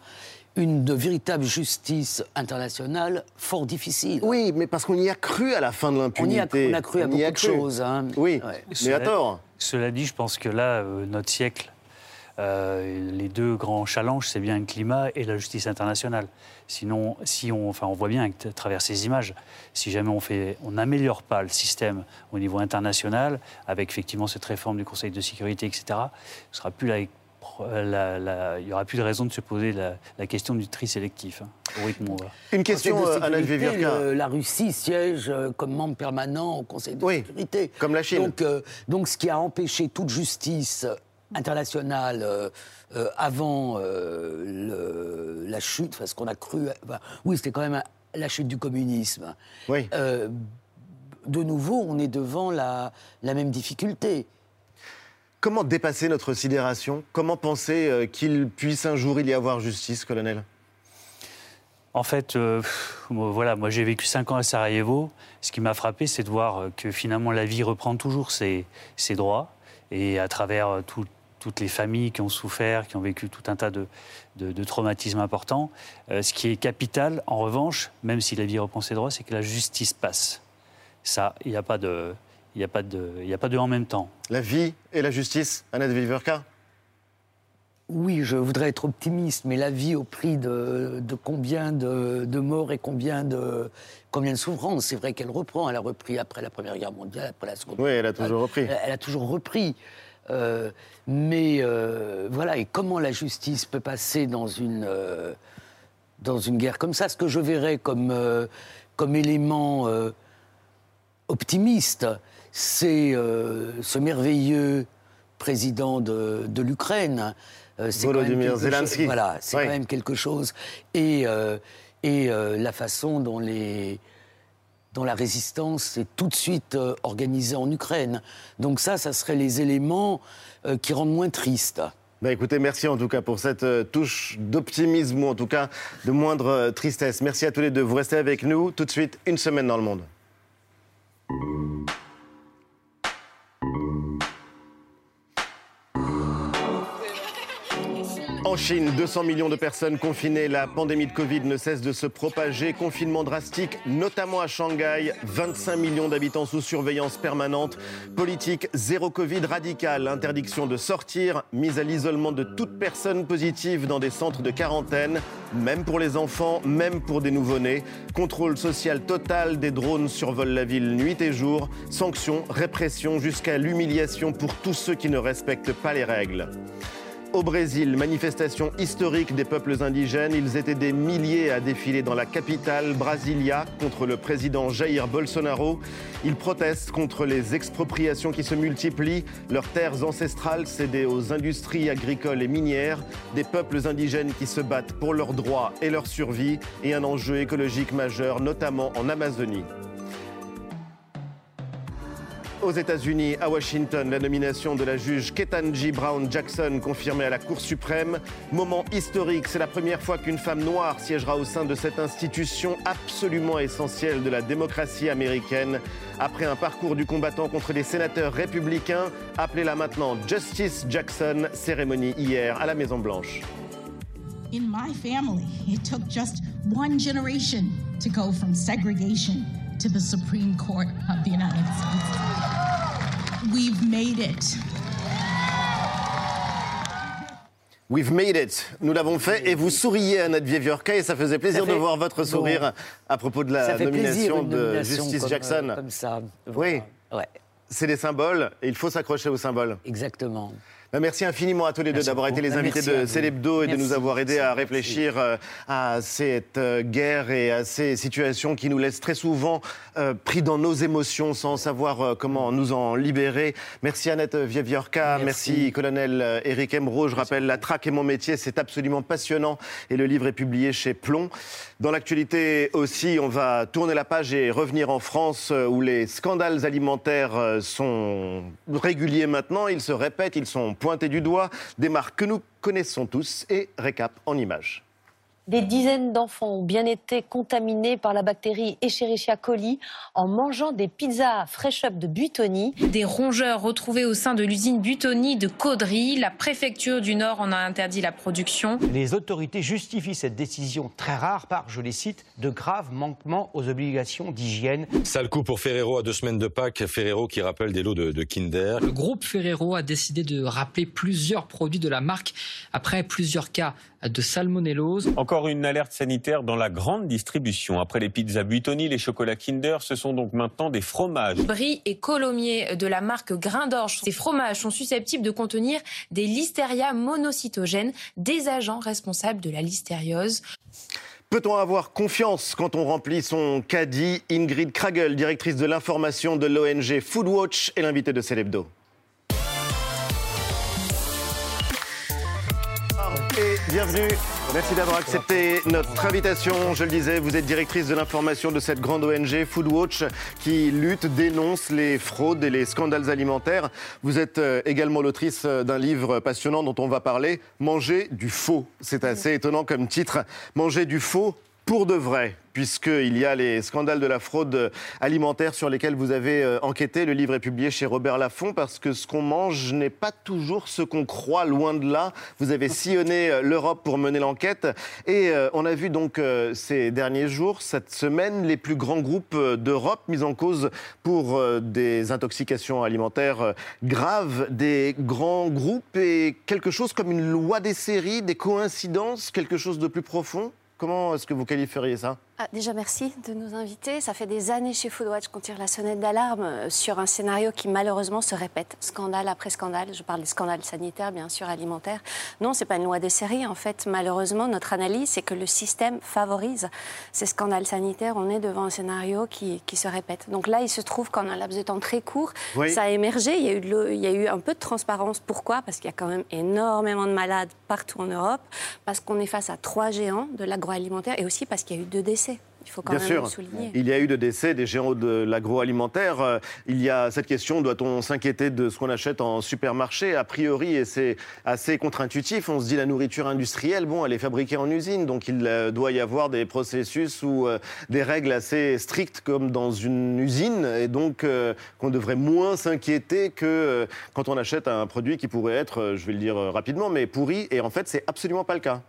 une de véritable justice internationale fort difficile. Oui, mais parce qu'on y a cru à la fin de l'impunité. On, a cru à beaucoup de choses. Hein. Oui, mais à tort. Cela dit, je pense que là, euh, notre siècle, euh, les deux grands challenges, c'est bien le climat et la justice internationale. Sinon, si on, enfin, on voit bien à travers ces images, si jamais on fait, on n'améliore pas le système au niveau international, avec effectivement cette réforme du Conseil de sécurité, etc., ce sera plus la il n'y aura plus de raison de se poser la, question du tri sélectif. Hein, Une question, Anna euh, La Russie siège euh, comme membre permanent au Conseil de sécurité. Comme la Chine. Donc, euh, donc, ce qui a empêché toute justice internationale avant la chute, parce qu'on a cru. oui, c'était quand même la chute du communisme. Oui. de nouveau, on est devant la, la même difficulté. Comment dépasser notre sidération? Comment penser euh, qu'il puisse un jour y avoir justice, colonel? En fait, euh, voilà, moi j'ai vécu cinq ans à Sarajevo. Ce qui m'a frappé, c'est de voir euh, que finalement la vie reprend toujours ses, droits. Et à travers toutes les familles qui ont souffert, qui ont vécu tout un tas de traumatismes importants, ce qui est capital, en revanche, même si la vie reprend ses droits, c'est que la justice passe. Ça, il n'y a pas de, il n'y a, pas de, il a pas de en même temps. La vie et la justice, Annette Viverka oui, je voudrais être optimiste, mais la vie au prix de, combien de, morts et combien de, combien de souffrances C'est vrai qu'elle reprend. Elle a repris après la Première Guerre mondiale, après la Seconde Oui, elle a toujours repris. Elle, a toujours repris. Euh, mais euh, voilà, et comment la justice peut passer dans une, euh, dans une guerre comme ça? Ce que je verrais comme, comme élément optimiste, c'est euh, ce merveilleux président de, l'Ukraine. Euh, Volodymyr Zelensky. Voilà, c'est quand même quelque chose. Et, euh, et la façon dont, les, dont la résistance s'est tout de suite organisée en Ukraine. Donc ça, ça serait les éléments qui rendent moins triste. Bah écoutez, merci en tout cas pour cette touche d'optimisme ou en tout cas de moindre tristesse. Merci à tous les deux. Vous restez avec nous. Tout de suite, une semaine dans le monde. En Chine, 200 millions de personnes confinées. La pandémie de Covid ne cesse de se propager. Confinement drastique, notamment à Shanghai. 25 millions d'habitants sous surveillance permanente. Politique zéro Covid radicale. Interdiction de sortir. Mise à l'isolement de toute personne positive dans des centres de quarantaine. Même pour les enfants, même pour des nouveau-nés. Contrôle social total. Des drones survolent la ville nuit et jour. Sanctions, répression jusqu'à l'humiliation pour tous ceux qui ne respectent pas les règles. Au Brésil, manifestation historique des peuples indigènes. Ils étaient des milliers à défiler dans la capitale, Brasilia, contre le président Jair Bolsonaro. Ils protestent contre les expropriations qui se multiplient, leurs terres ancestrales cédées aux industries agricoles et minières, des peuples indigènes qui se battent pour leurs droits et leur survie, et un enjeu écologique majeur, notamment en Amazonie. Aux États-Unis, à Washington, la nomination de la juge Ketanji Brown Jackson confirmée à la Cour suprême. Moment historique, c'est la première fois qu'une femme noire siégera au sein de cette institution absolument essentielle de la démocratie américaine. Après un parcours du combattant contre les sénateurs républicains, appelez-la maintenant Justice Jackson, cérémonie hier à la Maison-Blanche. In my family, it took just one generation to go from segregation to the Supreme Court of the. We've made it. We've made it. Nous l'avons fait et vous souriez à notre Yorka et ça faisait plaisir Ça fait- de voir votre sourire Bon. à propos de la plaisir, nomination une de nomination Justice comme, Jackson. euh, comme ça. Oui. Ouais. C'est des symboles et il faut s'accrocher aux symboles. Exactement. Ben, Merci infiniment à tous les deux d'avoir été les Ben, invités de. Célébdo et de nous avoir aidés à réfléchir euh, à cette euh, guerre et à ces situations qui nous laissent très souvent euh, pris dans nos émotions sans savoir comment nous en libérer. Merci Annette Vieviorka, merci. Colonel Éric Emro. Je rappelle, La traque est mon métier, c'est absolument passionnant et le livre est publié chez Plomb. Dans l'actualité aussi, on va tourner la page et revenir en France où les scandales alimentaires sont réguliers maintenant. Ils se répètent, ils sont pointés du doigt. Des marques que nous connaissons tous et récap en images. Des dizaines d'enfants ont bien été contaminés par la bactérie Escherichia coli en mangeant des pizzas Fresh Up de Buitoni. Des rongeurs retrouvés au sein de l'usine Buitoni de Caudry. La préfecture du Nord en a interdit la production. Les autorités justifient cette décision très rare par, je les cite, de graves manquements aux obligations d'hygiène. Sale coup pour Ferrero à deux semaines de Pâques. Ferrero qui rappelle des lots de, de Kinder. Le groupe Ferrero a décidé de rappeler plusieurs produits de la marque après plusieurs cas de salmonellose. Encore une alerte sanitaire dans la grande distribution. Après les pizzas Buitoni, les chocolats Kinder, ce sont donc maintenant des fromages. Brie et Colomiers de la marque Grain d'Orge. Ces fromages sont susceptibles de contenir des listeria monocytogènes, des agents responsables de la listériose. Peut-on avoir confiance quand on remplit son caddie? Ingrid Kragel, directrice de l'information de l'ONG Foodwatch, est l'invitée de Célébdo. Bienvenue. Merci d'avoir accepté notre invitation. Je le disais, vous êtes directrice de l'information de cette grande ONG Foodwatch qui lutte, dénonce les fraudes et les scandales alimentaires. Vous êtes euh, également l'autrice euh, d'un livre passionnant dont on va parler, Manger du faux. C'est assez étonnant comme titre. Manger du faux pour de vrai, puisqu'il y a les scandales de la fraude alimentaire sur lesquels vous avez euh, enquêté. Le livre est publié chez Robert Laffont parce que ce qu'on mange n'est pas toujours ce qu'on croit, loin de là. Vous avez sillonné euh, l'Europe pour mener l'enquête et euh, on a vu donc ces derniers jours, cette semaine, les plus grands groupes d'Europe mis en cause pour des intoxications alimentaires graves, des grands groupes et quelque chose comme une loi des séries, des coïncidences, quelque chose de plus profond? Comment est-ce que vous qualifieriez ça? Ah, déjà, merci de nous inviter. Ça fait des années chez Foodwatch qu'on tire la sonnette d'alarme euh, sur un scénario qui malheureusement se répète, scandale après scandale. Je parle des scandales sanitaires, bien sûr, alimentaires. Non, c'est pas une loi des séries. En fait, malheureusement, notre analyse, c'est que le système favorise ces scandales sanitaires. On est devant un scénario qui, qui se répète. Donc là, il se trouve qu'en un laps de temps très court, Oui. ça a émergé. Il y a, eu de il y a eu un peu de transparence. Pourquoi? Parce qu'il y a quand même énormément de malades partout en Europe, parce qu'on est face à trois géants de l'agroalimentaire et aussi parce qu'il y a eu deux décès. Il faut quand Bien même sûr, le souligner. il y a eu de décès des géants de l'agroalimentaire. Euh, Il y a cette question, doit-on s'inquiéter de ce qu'on achète en supermarché? A priori, et c'est assez contre-intuitif, on se dit la nourriture industrielle, bon, elle est fabriquée en usine, donc il euh, doit y avoir des processus ou euh, des règles assez strictes comme dans une usine, et donc euh, qu'on devrait moins s'inquiéter que euh, quand on achète un produit qui pourrait être, je vais le dire rapidement, mais pourri, et en fait, c'est absolument pas le cas.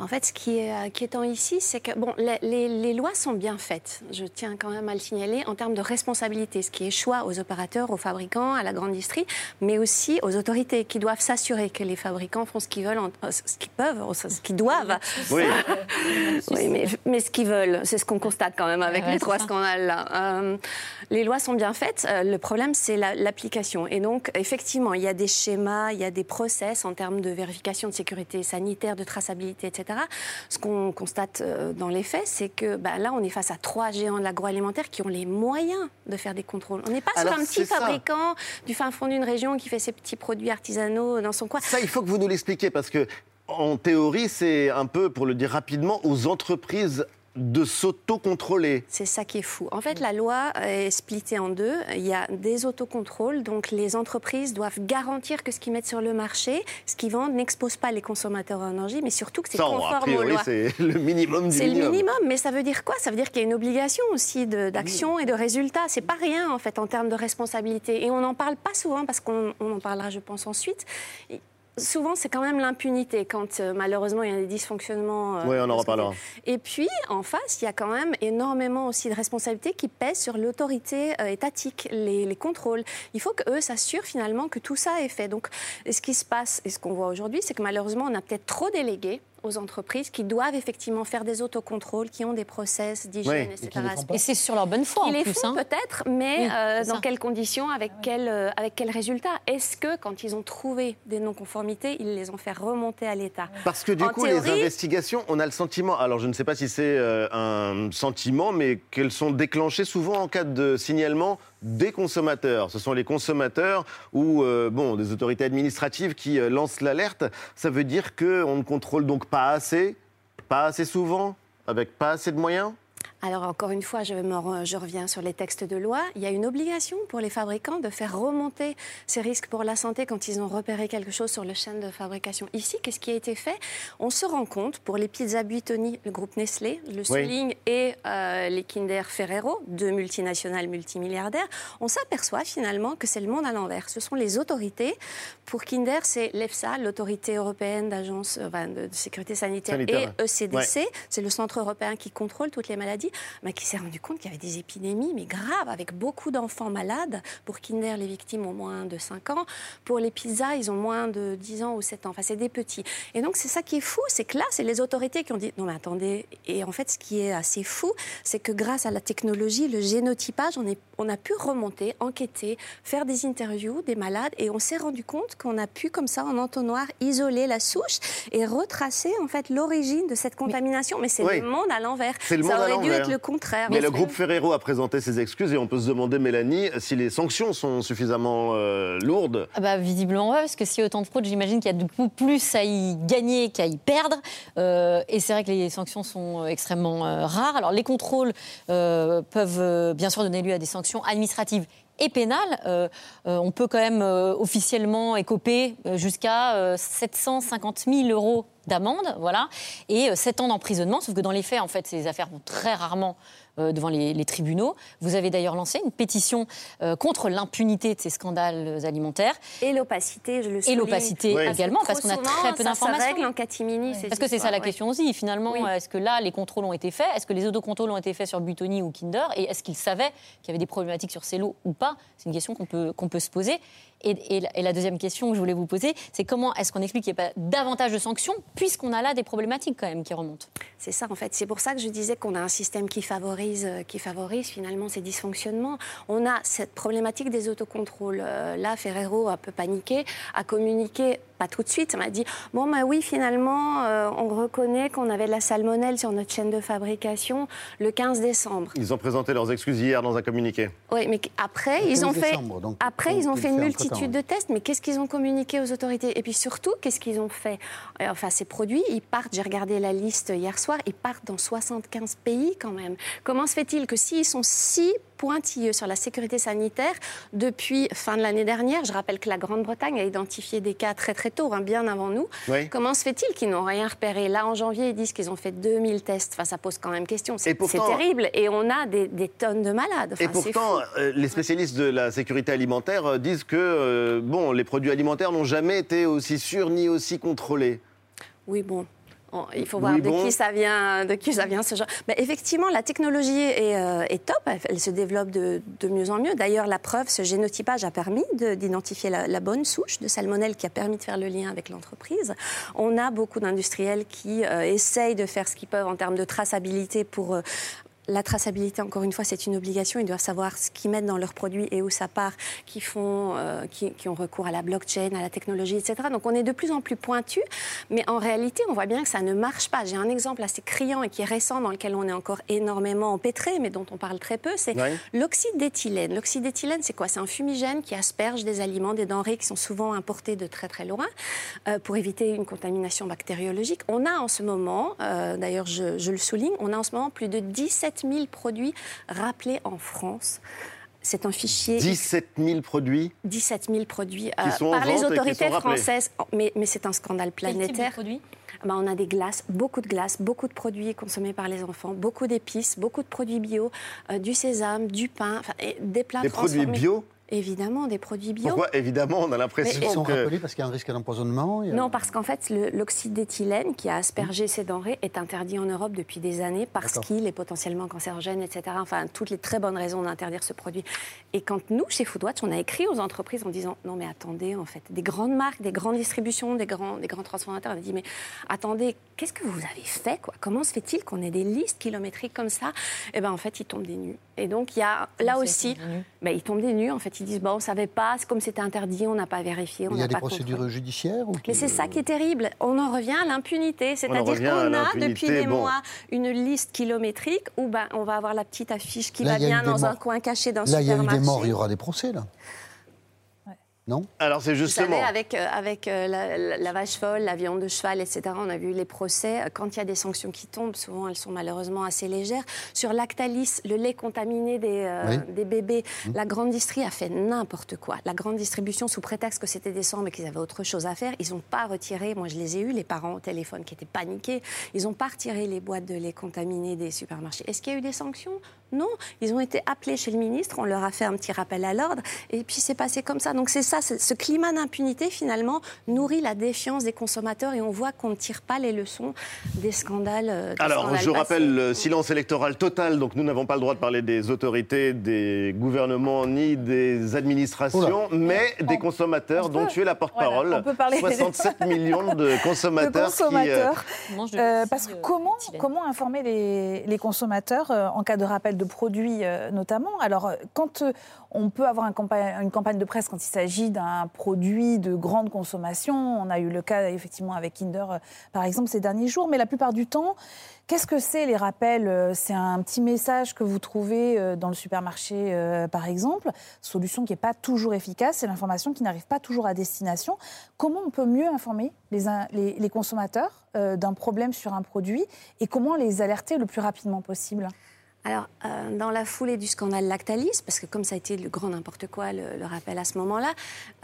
En fait, ce qui est inquiétant ici, c'est que bon, les, les- les lois sont bien faites. Je tiens quand même à le signaler en termes de responsabilité, ce qui est choix aux opérateurs, aux fabricants, à la grande industrie, mais aussi aux autorités qui doivent s'assurer que les fabricants font ce qu'ils veulent, en- euh, ce qu'ils peuvent, ce qu'ils doivent. Oui. Oui, mais, mais ce qu'ils veulent, c'est ce qu'on constate quand même avec Ouais, les trois ça. scandales là. Euh, les lois sont bien faites. euh, le problème, c'est la- l'application. Et donc, effectivement, il y a des schémas, il y a des process en termes de vérification de sécurité sanitaire, de traçabilité, etc. Ce qu'on constate euh, dans les faits, c'est que bah, là, on est face à trois géants de l'agroalimentaire qui ont les moyens de faire des contrôles. On n'est pas Alors, sur un petit ça. fabricant du fin fond d'une région qui fait ses petits produits artisanaux dans son coin. Ça, il faut que vous nous l'expliquiez parce que, en théorie, c'est un peu, pour le dire rapidement, aux entreprises de s'auto-contrôler. C'est ça qui est fou. En fait, la loi est splittée en deux. Il y a des autocontrôles, donc les entreprises doivent garantir que ce qu'ils mettent sur le marché, ce qu'ils vendent, n'expose pas les consommateurs en danger, mais surtout que c'est Ça, conforme a aux priori, lois. c'est le minimum du C'est le minimum. mais ça veut dire quoi? Ça veut dire qu'il y a une obligation aussi d'action et de résultat. C'est pas rien en fait en termes de responsabilité. Et on n'en parle pas souvent parce qu'on on en parlera, je pense, ensuite. Souvent, c'est quand même l'impunité quand euh, malheureusement il y a des dysfonctionnements. euh, Oui, on en reparlera. Et puis, en face, il y a quand même énormément aussi de responsabilités qui pèsent sur l'autorité euh, étatique, les, les contrôles. Il faut qu'eux s'assurent finalement que tout ça est fait. Donc, ce qui se passe et ce qu'on voit aujourd'hui, c'est que malheureusement, on a peut-être trop délégué aux entreprises qui doivent effectivement faire des autocontrôles, qui ont des process d'hygiène, Oui, et etc. pas. Et c'est sur leur bonne foi, Ils en les plus, font hein. peut-être, mais Oui, euh, dans quelles conditions, avec quel, euh, avec quel résultat Est-ce que quand ils ont trouvé des non-conformités, ils les ont fait remonter à l'État? Parce que du En coup, les investigations, on a le sentiment, alors je ne sais pas si c'est euh, un sentiment, mais qu'elles sont déclenchées souvent en cas de signalement des consommateurs. Ce sont les consommateurs ou euh, bon, des autorités administratives qui euh, lancent l'alerte. Ça veut dire qu'on ne contrôle donc pas assez, pas assez souvent, avec pas assez de moyens? Alors encore une fois, je, me re- je reviens sur les textes de loi. Il y a une obligation pour les fabricants de faire remonter ces risques pour la santé quand ils ont repéré quelque chose sur le chaîne de fabrication. Ici, qu'est-ce qui a été fait? On se rend compte pour les pizzas Buitoni, le groupe Nestlé, le Oui. Souligne et euh, les Kinder Ferrero, deux multinationales multimilliardaires, on s'aperçoit finalement que c'est le monde à l'envers. Ce sont les autorités. Pour Kinder, c'est l'EFSA, l'autorité européenne d'agence euh, enfin, de, de sécurité sanitaire, Sanitaire. et ECDC, Ouais. c'est le centre européen qui contrôle toutes les maladies, mais qui s'est rendu compte qu'il y avait des épidémies, mais graves, avec beaucoup d'enfants malades. Pour Kinder, les victimes ont moins de 5 ans. Pour les pizzas, ils ont moins de 10 ans ou 7 ans. Enfin, c'est des petits. Et donc, c'est ça qui est fou, c'est que là, c'est les autorités qui ont dit non, mais attendez. Et en fait, ce qui est assez fou, c'est que grâce à la technologie, le génotypage, on, est, on a pu remonter, enquêter, faire des interviews des malades, et on s'est rendu compte qu'on a pu, comme ça, en entonnoir, isoler la souche et retracer en fait l'origine de cette contamination. Mais c'est Oui. le monde à l'envers. Ça aurait dû le contraire. Mais le groupe Ferrero a présenté ses excuses et on peut se demander, Mélanie, si les sanctions sont suffisamment euh, lourdes. Ah bah, visiblement, ouais, parce que s'il y a autant de fraude, j'imagine qu'il y a beaucoup plus à y gagner qu'à y perdre. Euh, et c'est vrai que les sanctions sont euh, extrêmement euh, rares. Alors, les contrôles euh, peuvent euh, bien sûr donner lieu à des sanctions administratives et pénales. Euh, euh, on peut quand même euh, officiellement écoper jusqu'à euh, 750 000 euros d'amende, voilà, et 7 ans d'emprisonnement. Sauf que dans les faits, en fait, ces affaires vont très rarement euh, devant les, les tribunaux. Vous avez d'ailleurs lancé une pétition euh, contre l'impunité de ces scandales alimentaires. Et l'opacité, je le Et souligne. l'opacité Oui. également, Parce qu'on a très peu d'informations. règle en catimini, Parce que c'est ça la ouais. question aussi. Finalement, Oui. est-ce que là, les contrôles ont été faits? Est-ce que les autocontrôles ont été faits sur Butoni ou Kinder? Et est-ce qu'ils savaient qu'il y avait des problématiques sur ces lots ou pas? C'est une question qu'on peut, qu'on peut se poser. Et, et la- et la deuxième question que je voulais vous poser, c'est comment est-ce qu'on explique qu'il n'y a pas davantage de sanctions, puisqu'on a là des problématiques quand même qui remontent C'est ça, en fait. C'est pour ça que je disais qu'on a un système qui favorise euh, qui favorise finalement ces dysfonctionnements. On a cette problématique des autocontrôles. Euh, là, Ferrero a peu paniqué, a communiqué pas tout de suite. On m'a dit bon bah oui finalement euh, on reconnaît qu'on avait de la salmonelle sur notre chaîne de fabrication le 15 décembre. Ils ont présenté leurs excuses hier dans un communiqué. Oui, mais après ils 15 ont fait décembre, donc, après ils ont fait une entre-temps, multitude de tests. Mais qu'est-ce qu'ils ont communiqué aux autorités? Et puis surtout qu'est-ce qu'ils ont fait? Euh, Enfin ces produits ils partent. J'ai regardé la liste hier soir. Ils partent dans 75 pays quand même. Comment se fait-il que s'ils sont si pointilleux sur la sécurité sanitaire depuis fin de l'année dernière. Je rappelle que la Grande-Bretagne a identifié des cas très très tôt, hein, bien avant nous. Oui. Comment se fait-il qu'ils n'ont rien repéré? Là, en janvier, ils disent qu'ils ont fait 2000 tests. Enfin, ça pose quand même question. C'est terrible. Et on a des, des tonnes de malades. Enfin, Et pourtant, euh, les spécialistes de la sécurité alimentaire euh, disent que euh, bon, les produits alimentaires n'ont jamais été aussi sûrs ni aussi contrôlés. Oui, bon. On- Il faut voir Oui, de, bon. qui ça vient, de qui ça vient ce genre. Mais effectivement, la technologie est, euh, est top, elle, elle se développe de, de mieux en mieux. D'ailleurs, la preuve, ce génotypage a permis de- d'identifier la, la bonne souche de salmonelle qui a permis de faire le lien avec l'entreprise. On a beaucoup d'industriels qui euh, essayent de faire ce qu'ils peuvent en termes de traçabilité pour euh, la traçabilité, encore une fois, c'est une obligation. Ils doivent savoir ce qu'ils mettent dans leurs produits et où ça part, qui, font, euh, qui, qui ont recours à la blockchain, à la technologie, etc. Donc on est de plus en plus pointu, mais en réalité, on voit bien que ça ne marche pas. J'ai un exemple assez criant et qui est récent, dans lequel on est encore énormément empêtré, mais dont on parle très peu, c'est l'oxyde d'éthylène. L'oxyde d'éthylène, c'est quoi? C'est un fumigène qui asperge des aliments, des denrées qui sont souvent importés de très très loin euh, pour éviter une contamination bactériologique. On a en ce moment, euh, d'ailleurs je, je le souligne, on a en ce moment plus de 17 000 produits rappelés en France. C'est un fichier 17 000 produits. 17 000 produits Qui sont en par les autorités françaises. Mais, mais c'est un scandale Quel type de planétaire. Ah ben, on a des glaces, beaucoup de glaces, beaucoup de produits consommés par les enfants, beaucoup d'épices, beaucoup de produits bio, euh, du sésame, du pain, enfin, et des plats Des produits transformés. bio Évidemment, des produits bio. Pourquoi Évidemment, on a l'impression Ils sont que. rappelés parce qu'il y a un risque d'empoisonnement. a- Non, parce qu'en fait, le- l'oxyde d'éthylène qui a aspergé ces denrées est interdit en Europe depuis des années parce qu'il est potentiellement cancérogène, etc. Enfin, toutes les très bonnes raisons d'interdire ce produit. Et quand nous, chez Foodwatch, on a écrit aux entreprises en disant non, mais attendez, en fait, des grandes marques, des grandes distributions, des grands, des grands transformateurs, on a dit mais attendez, qu'est-ce que vous avez fait quoi? Comment se fait-il qu'on ait des listes kilométriques comme ça? Eh ben en fait, ils tombent des nues. Et donc il y a là aussi, ben, ils tombent des nues. En fait, ils disent bon, on savait pas, c'est comme c'était interdit, on n'a pas vérifié, on Il y n'a a des pas procédures contrôlé. judiciaires ou Mais c'est ça qui est terrible. On en revient à l'impunité. C'est-à-dire qu'on a depuis des bon. mois une liste kilométrique où ben, on va avoir la petite affiche qui Là, va bien dans un coin caché d'un Là, il y a eu supermarché. des morts, il y aura des procès, là. Non? Alors c'est Vous justement. savez, avec, euh, avec euh, la, la- la vache folle, la viande de cheval, etc., on a vu les procès. Quand il y a des sanctions qui tombent, souvent elles sont malheureusement assez légères. Sur Lactalis, le lait contaminé des, euh, Oui. des bébés, la grande distrie a fait n'importe quoi. La grande distribution, sous prétexte que c'était décembre et qu'ils avaient autre chose à faire, ils n'ont pas retiré, moi je les ai eus, les parents au téléphone qui étaient paniqués, ils n'ont pas retiré les boîtes de lait contaminé des supermarchés. Est-ce qu'il y a eu des sanctions? Non. Ils ont été appelés chez le ministre, on leur a fait un petit rappel à l'ordre, et puis c'est passé comme ça. Donc c'est ça, ce climat d'impunité, finalement, nourrit la défiance des consommateurs et on voit qu'on ne tire pas les leçons des scandales. euh, des Alors, scandales je passés. rappelle le silence électoral total, donc nous n'avons pas le droit de parler des autorités, des gouvernements ni des administrations, mais des consommateurs dont tu es la porte-parole. Voilà, on peut parler des- 67 millions de de consommateurs. qui, euh, consommateurs. de Euh, l'oxyde, parce que euh, comment, comment informer les, les consommateurs euh, en cas de rappel de produits euh, notamment Alors, euh, quand euh, on peut avoir une campagne de presse quand il s'agit d'un produit de grande consommation, on a eu le cas effectivement avec Kinder par exemple ces derniers jours, mais la plupart du temps, qu'est-ce que c'est les rappels C'est un petit message que vous trouvez dans le supermarché par exemple, solution qui n'est pas toujours efficace, c'est l'information qui n'arrive pas toujours à destination. Comment on peut mieux informer les, consommateurs d'un problème sur un produit et comment les alerter le plus rapidement possible? Alors, euh, dans la foulée du scandale Lactalis, parce que comme ça a été le grand n'importe quoi, le, le rappel à ce moment-là,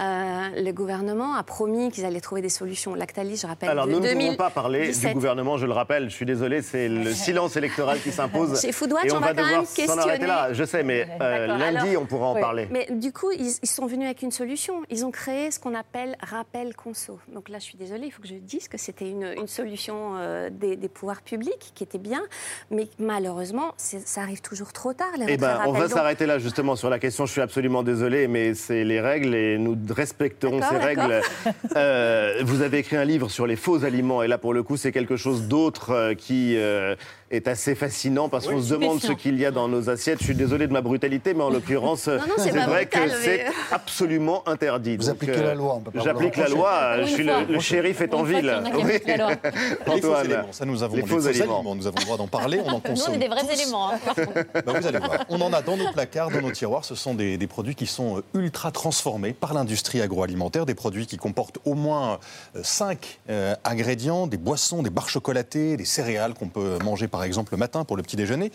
euh, le gouvernement a promis qu'ils allaient trouver des solutions. Lactalis, je rappelle, Alors, de nous ne 2017. pouvons pas parler du gouvernement, je le rappelle. Je suis désolé, c'est le silence électoral qui s'impose. Chez Foodwatch, et on on, va va quand même s'en arrêter questionner. là. Je sais, mais euh, lundi, alors- on pourra en Oui. parler. Mais du coup, ils, ils sont venus avec une solution. Ils ont créé ce qu'on appelle rappel conso. Donc là, je suis désolée, il faut que je dise que c'était une, une solution euh, des, des pouvoirs publics qui était bien, mais malheureusement, c'est- ça arrive toujours trop tard. Les Eh ben, on va s'arrêter là justement sur la question. Je suis absolument désolé, mais c'est les règles et nous respecterons ces règles. Euh, vous avez écrit un livre sur les faux aliments et là, pour le coup, c'est quelque chose d'autre euh, qui euh, est assez fascinant parce qu'on se demande ce qu'il y a dans nos assiettes. Je suis désolé de ma brutalité, mais en l'occurrence, c'est vrai brutal, que c'est mais- absolument interdit. Vous Donc, appliquez la loi, peut pas J'applique la loi, je suis le, shérif est en ville. qu'il y en a qui appliquent la loi. Les faux Antoine, ça nous avons les les faux faux aliments. aliments, nous avons le droit d'en parler, on en Nous, on consomme est des vrais tous. éléments. hein. Bah, vous allez voir. On en a dans nos placards, dans nos tiroirs. Ce sont des, des produits qui sont euh, ultra transformés par l'industrie agroalimentaire, des produits qui comportent au moins 5 ingrédients, des boissons, des barres chocolatées, des céréales qu'on peut manger par exemple le matin pour le petit déjeuner.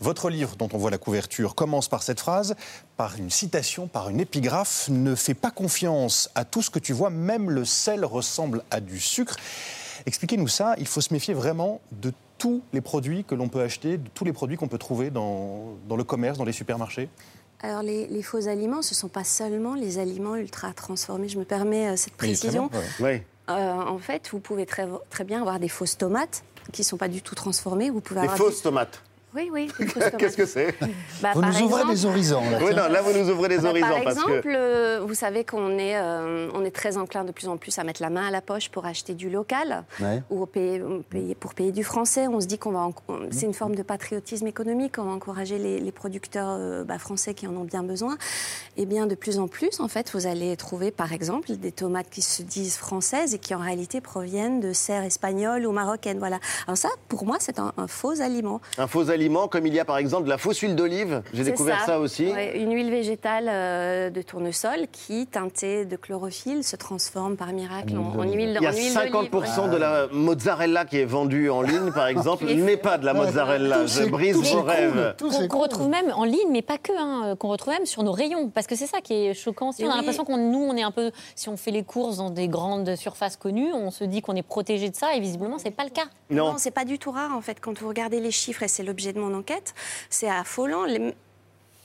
Votre livre, dont on voit la couverture, commence par cette phrase, par une citation, par une épigraphe Ne fais pas confiance à tout ce que tu vois, même le sel ressemble à du sucre. Expliquez-nous ça. Il faut se méfier vraiment de tous les produits que l'on peut acheter, de tous les produits qu'on peut trouver dans, dans le commerce, dans les supermarchés Alors, les, les faux aliments, ce ne sont pas seulement les aliments ultra transformés. Je me permets euh, cette précision. Oui. Euh, en fait, vous pouvez très, très bien avoir des fausses tomates qui ne sont pas du tout transformées. Vous pouvez Des avoir fausses tomates. Oui, oui. Qu'est-ce que c'est? Bah, Vous nous ouvrez exemple- des horizons. Là, Oui, non, là, vous nous ouvrez des Bah, horizons Par parce exemple, que. euh, vous savez qu'on est, euh, on est très enclin de plus en plus à mettre la main à la poche pour acheter du local Ouais. ou au payer- payer- pour payer du français. On se dit qu'on va, en- c'est une forme de patriotisme économique. On va encourager les, les producteurs euh, bah, français qui en ont bien besoin. Et bien, de plus en plus, en fait, vous allez trouver, par exemple, des tomates qui se disent françaises et qui en réalité proviennent de serres espagnoles ou marocaines. Voilà. Alors ça, pour moi, c'est un, un faux aliment. Un faux aliment, comme il y a par exemple de la fausse huile d'olive. J'ai découvert ça, aussi. Ouais, une huile végétale euh, de tournesol qui, teintée de chlorophylle, se transforme par miracle en, en huile Il y a en huile 50% d'olive. de la mozzarella qui est vendue en ligne, par exemple, n'est pas de la mozzarella. Je brise s'écoule, rêves. Qu'on retrouve même en ligne, mais pas que, hein, euh, qu'on retrouve même sur nos rayons. Parce que c'est ça qui est choquant. Si on a oui. l'impression qu'on nous, on est un peu, si on fait les courses dans des grandes surfaces connues, on se dit qu'on est protégé de ça, et visiblement, c'est pas le cas. Non, c'est pas du tout rare en fait. Quand vous regardez les chiffres, et c'est l'objet de mon enquête, c'est affolant. Les-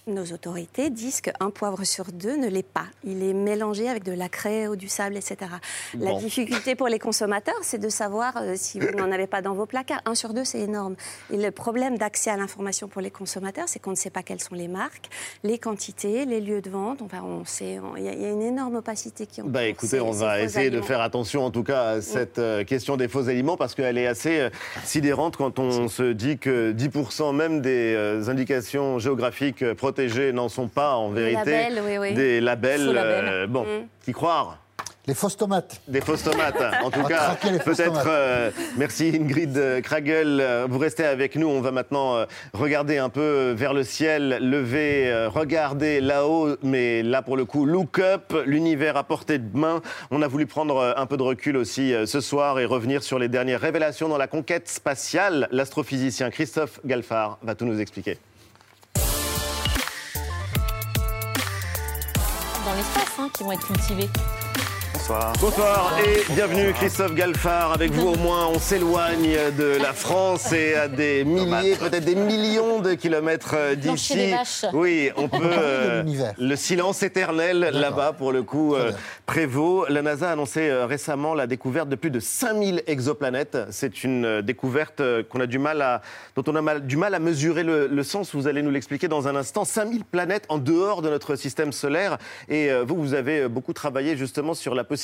Nos autorités disent qu'un poivre sur deux ne l'est pas. Il est mélangé avec de la craie ou du sable, etc. La difficulté pour les consommateurs, c'est de savoir euh, si vous n'en avez pas dans vos placards. Un sur deux, c'est énorme. Et le problème d'accès à l'information pour les consommateurs, c'est qu'on ne sait pas quelles sont les marques, les quantités, les lieux de vente. Enfin, on sait, il y, a- il y a une énorme opacité qui Bah écoutez, on va essayer de faire attention en tout cas à cette euh, question des faux aliments parce qu'elle est assez euh, sidérante quand on se dit que 10% même des indications géographiques protégées n'en sont pas en Des vérité labels, oui, oui. des labels. Euh, bon, Mm. qui croire Les fausses tomates. Des fausses tomates. En tout cas, craquer les fausses peut-être. tomates. euh, merci Ingrid Kragel. Euh, Vous restez avec nous. On va maintenant euh, regarder un peu vers le ciel, lever, euh, regarder là-haut. Mais là, pour le coup, look up, l'univers à portée de main. On a voulu prendre un peu de recul aussi ce soir et revenir sur les dernières révélations dans la conquête spatiale. L'astrophysicien Christophe Galfard va tout nous expliquer. Dans l'espace, hein, qui vont être cultivés. Bonsoir. Bonsoir et bienvenue Christophe Galfard. Avec vous au moins on s'éloigne de la France et à des milliers, peut-être des millions de kilomètres euh, d'ici. Oui, on peut. euh, le silence éternel là-bas pour le coup euh, prévaut. La NASA a annoncé euh, récemment la découverte de plus de 5000 exoplanètes. C'est une euh, découverte qu'on a du mal à, dont on a mal- du mal à mesurer le, le sens. Vous allez nous l'expliquer dans un instant. 5000 planètes en dehors de notre système solaire. Et euh, vous, vous avez beaucoup travaillé justement sur la possibilité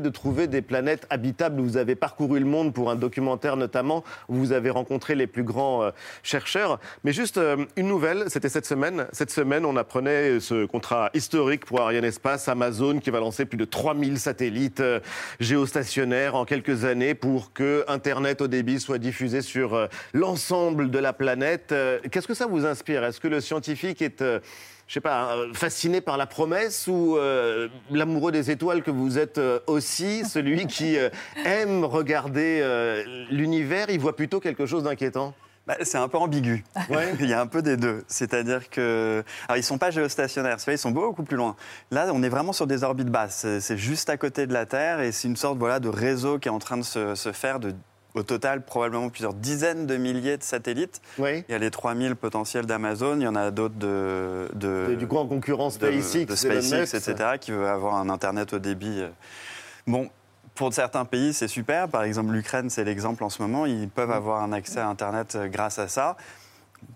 de trouver des planètes habitables. Vous avez parcouru le monde pour un documentaire notamment où vous avez rencontré les plus grands euh, chercheurs. Mais juste euh, une nouvelle, c'était cette semaine. Cette semaine, on apprenait ce contrat historique pour Ariane Espace, Amazon, qui va lancer plus de 3000 satellites euh, géostationnaires en quelques années pour que Internet au débit soit diffusé sur euh, l'ensemble de la planète. Euh, Qu'est-ce que ça vous inspire? Est-ce que le scientifique est... je sais pas, euh, fasciné par la promesse ou euh, l'amoureux des étoiles que vous êtes euh, aussi, celui qui euh, aime regarder euh, l'univers, il voit plutôt quelque chose d'inquiétant? Bah, c'est un peu ambigu. il y a un peu des deux. C'est-à-dire que. Alors, ils ne sont pas géostationnaires, ils sont beaucoup plus loin. Là, on est vraiment sur des orbites basses. C'est- C'est juste à côté de la Terre et c'est une sorte voilà, de réseau qui est en train de se, se faire de. Au total, probablement plusieurs dizaines de milliers de satellites. Il y a les 3000 potentiels d'Amazon, il y en a d'autres de, de- du grand concurrent de- SpaceX, de Elon SpaceX, etc., qui veut avoir un Internet au débit. euh. Bon, pour certains pays, c'est super. Par exemple, l'Ukraine, c'est l'exemple en ce moment. Ils peuvent avoir un accès à Internet euh, grâce à ça.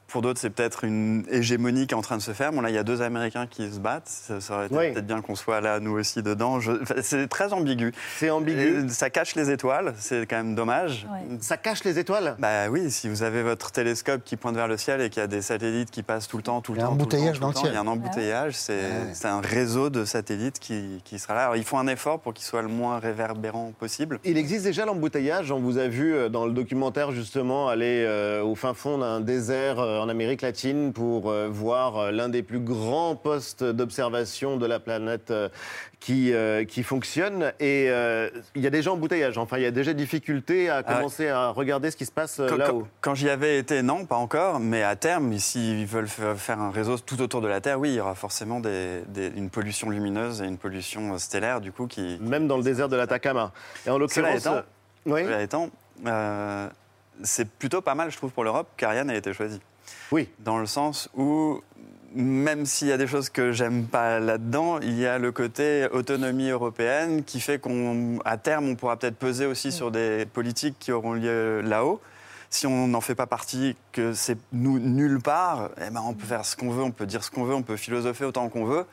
Pour d'autres, c'est peut-être une hégémonie qui est en train de se faire. Bon, là, il y a deux Américains qui se battent. Ça, ça aurait été Oui. peut-être bien qu'on soit là, nous aussi, dedans. Je- enfin, C'est très ambigu. C'est ambigu. Et ça cache les étoiles, c'est quand même dommage. Ça cache les étoiles? Bah oui, si vous avez votre télescope qui pointe vers le ciel et qu'il y a des satellites qui passent tout le temps, tout le Il y a un temps, tout le temps, embouteillage tout dans le temps, ciel. il y a un embouteillage. C'est un réseau de satellites qui, qui sera là. Alors, il faut un effort pour qu'il soit le moins réverbérant possible. Il existe déjà l'embouteillage. On vous a vu euh, dans le documentaire justement aller euh, au fin fond d'un désert euh, en Amérique latine pour euh, voir euh, l'un des plus grands postes d'observation de la planète euh, qui, euh, qui fonctionne. Et euh, il y a déjà embouteillage. Enfin, il y a déjà difficulté à Ah commencer à regarder ce qui se passe euh, là-haut. quand- quand j'y avais été, non, pas encore, mais à terme, s'ils veulent fa- faire un réseau tout autour de la Terre, oui, il y aura forcément des- des- une pollution lumineuse et une pollution stellaire, du coup, qui... Même dans le désert de l'Atacama. Et en Cela l'occurrence, étant, euh, oui. cela étant, euh, c'est plutôt pas mal, je trouve, pour l'Europe qu'Ariane ait été choisie. Oui. Dans le sens où, même s'il y a des choses que j'aime pas là-dedans, il y a le côté autonomie européenne qui fait qu'à terme, on pourra peut-être peser aussi sur des politiques qui auront lieu là-haut. Si on n'en fait pas partie, que c'est nous nulle part, eh ben on peut faire ce qu'on veut, on peut dire ce qu'on veut, on peut philosopher autant qu'on veut.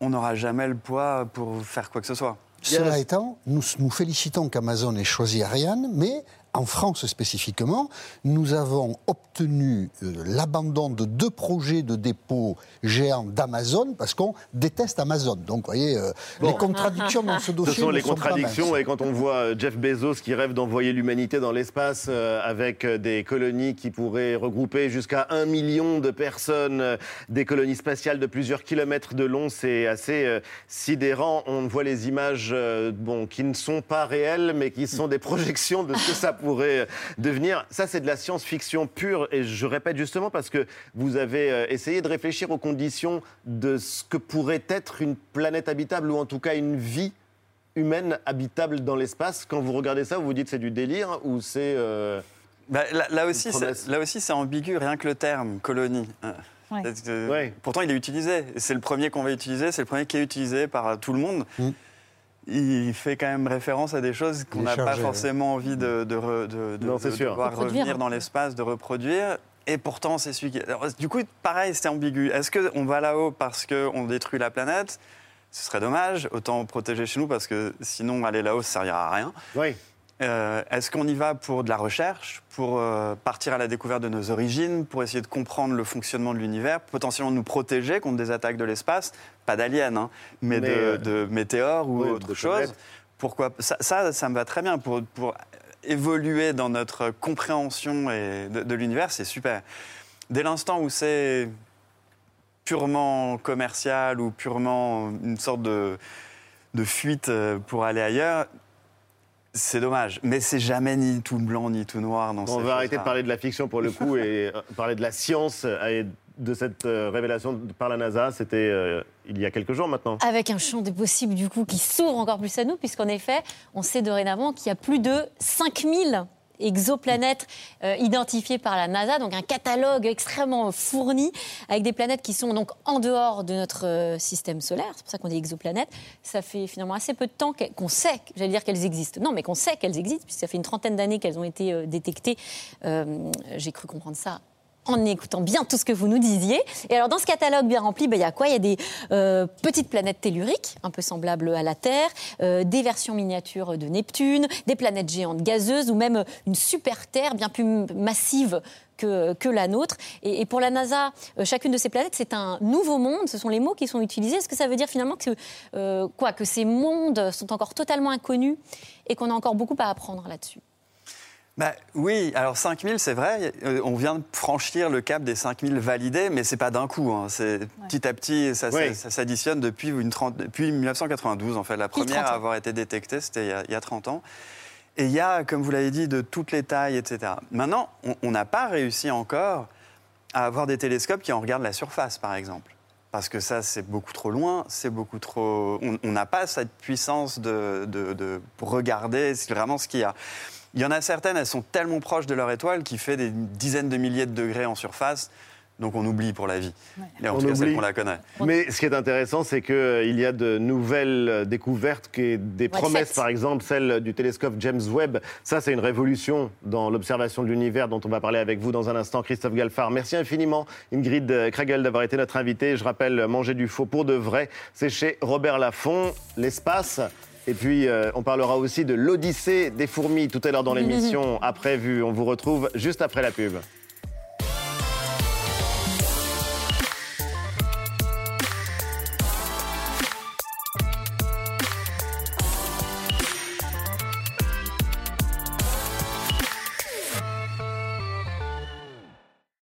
On n'aura jamais le poids pour faire quoi que ce soit. Cela étant, nous nous félicitons qu'Amazon ait choisi Ariane, mais en France spécifiquement, nous avons obtenu euh, l'abandon de deux projets de dépôt géants d'Amazon parce qu'on déteste Amazon. Donc, vous voyez, euh, les contradictions dans ce dossier. Ce sont les contradictions et quand on voit euh, Jeff Bezos qui rêve d'envoyer l'humanité dans l'espace euh, avec des colonies qui pourraient regrouper jusqu'à un million de personnes, des colonies spatiales de plusieurs kilomètres de long, c'est assez sidérant. On voit les images bon, qui ne sont pas réelles mais qui sont des projections de ce que ça pourrait euh, devenir. Ça, c'est de la science-fiction pure et je répète justement parce que vous avez euh, essayé de réfléchir aux conditions de ce que pourrait être une planète habitable ou en tout cas une vie humaine habitable dans l'espace. Quand vous regardez ça, vous vous dites c'est du délire ou c'est... euh, Bah, là, là aussi, là aussi, c'est ambigu, rien que le terme colonie. Ouais. parce que- Ouais. Pourtant, il est utilisé. C'est le premier qu'on va utiliser, c'est le premier qui est utilisé par tout le monde. Il fait quand même référence à des choses qu'on n'a pas forcément envie de, de, re- de- de- Non, c'est de sûr. devoir Reproduire. revenir dans l'espace, de reproduire. Et pourtant, c'est celui qui. Alors, du coup, pareil, c'est ambigu. Est-ce qu'on va là-haut parce qu'on détruit la planète? Ce serait dommage. Autant protéger chez nous parce que sinon, aller là-haut, ça servira à rien. Oui. Euh, Est-ce qu'on y va pour de la recherche, pour euh, partir à la découverte de nos origines, pour essayer de comprendre le fonctionnement de l'univers, potentiellement nous protéger contre des attaques de l'espace, pas d'aliens, hein, mais, Mais, de, euh, de météores ou oui, autre chose. Pourquoi ça, ça, ça me va très bien pour, pour évoluer dans notre compréhension et de, de l'univers, c'est super. Dès l'instant où c'est purement commercial ou purement une sorte de, de fuite pour aller ailleurs, c'est dommage. Mais c'est jamais ni tout blanc ni tout noir dans On ces va arrêter de parler de la fiction pour le coup et euh, parler de la science et de cette euh, révélation par la NASA. C'était euh, il y a quelques jours maintenant. Avec un champ des possibles, du coup, qui s'ouvre encore plus à nous, puisqu'en effet, on sait dorénavant qu'il y a plus de 5000 exoplanètes euh, identifiées par la NASA, donc un catalogue extrêmement fourni, avec des planètes qui sont donc en dehors de notre euh, système solaire, c'est pour ça qu'on dit exoplanètes. Ça fait finalement assez peu de temps qu'on sait, j'allais dire qu'elles existent. Non, mais qu'on sait qu'elles existent, puisque ça fait une trentaine d'années qu'elles ont été euh, détectées. J'ai cru comprendre ça en écoutant bien tout ce que vous nous disiez. Et alors, dans ce catalogue bien rempli, ben, il y a quoi? Il y a des euh, petites planètes telluriques, un peu semblables à la Terre, euh, des versions miniatures de Neptune, des planètes géantes gazeuses, ou même une super Terre bien plus massive que, que la nôtre. Et, pour la NASA, euh, chacune de ces planètes, c'est un nouveau monde. Ce sont les mots qui sont utilisés. Est-ce que ça veut dire finalement que, quoi, que ces mondes sont encore totalement inconnus et qu'on a encore beaucoup à apprendre là-dessus? Bah, oui, alors 5000, c'est vrai. euh, On vient de franchir le cap des 5000 validés, mais c'est pas d'un coup. hein. C'est petit à petit, ça, Oui. ça- ça s'additionne depuis, une 30 depuis 1992, en fait. La première 30 ans. à avoir été détectée, c'était il, y a- il y a 30 ans. Et il y a, comme vous l'avez dit, de toutes les tailles, etc. Maintenant, on- n'a pas réussi encore à avoir des télescopes qui en regardent la surface, par exemple. Parce que ça, c'est beaucoup trop loin, c'est beaucoup trop. On n'a pas cette puissance de, de- de- pour regarder c'est vraiment ce qu'il y a. Il y en a certaines, elles sont tellement proches de leur étoile qui fait des dizaines de milliers de degrés en surface. donc on oublie pour la vie. Et en On tout cas, celle oublie. qu'on la connaît. Mais ce qui est intéressant, c'est qu'il y a de nouvelles découvertes, qui- des promesses, par exemple, celle du télescope James Webb. Ça, c'est une révolution dans l'observation de l'univers dont on va parler avec vous dans un instant. Christophe Galfard, merci infiniment, Ingrid Kragel, d'avoir été notre invitée. Je rappelle, Manger du faux pour de vrai, c'est chez Robert Laffont, l'espace. Et puis, euh, on parlera aussi de l'Odyssée des fourmis tout à l'heure dans l'émission. Après vue, on vous retrouve juste après la pub.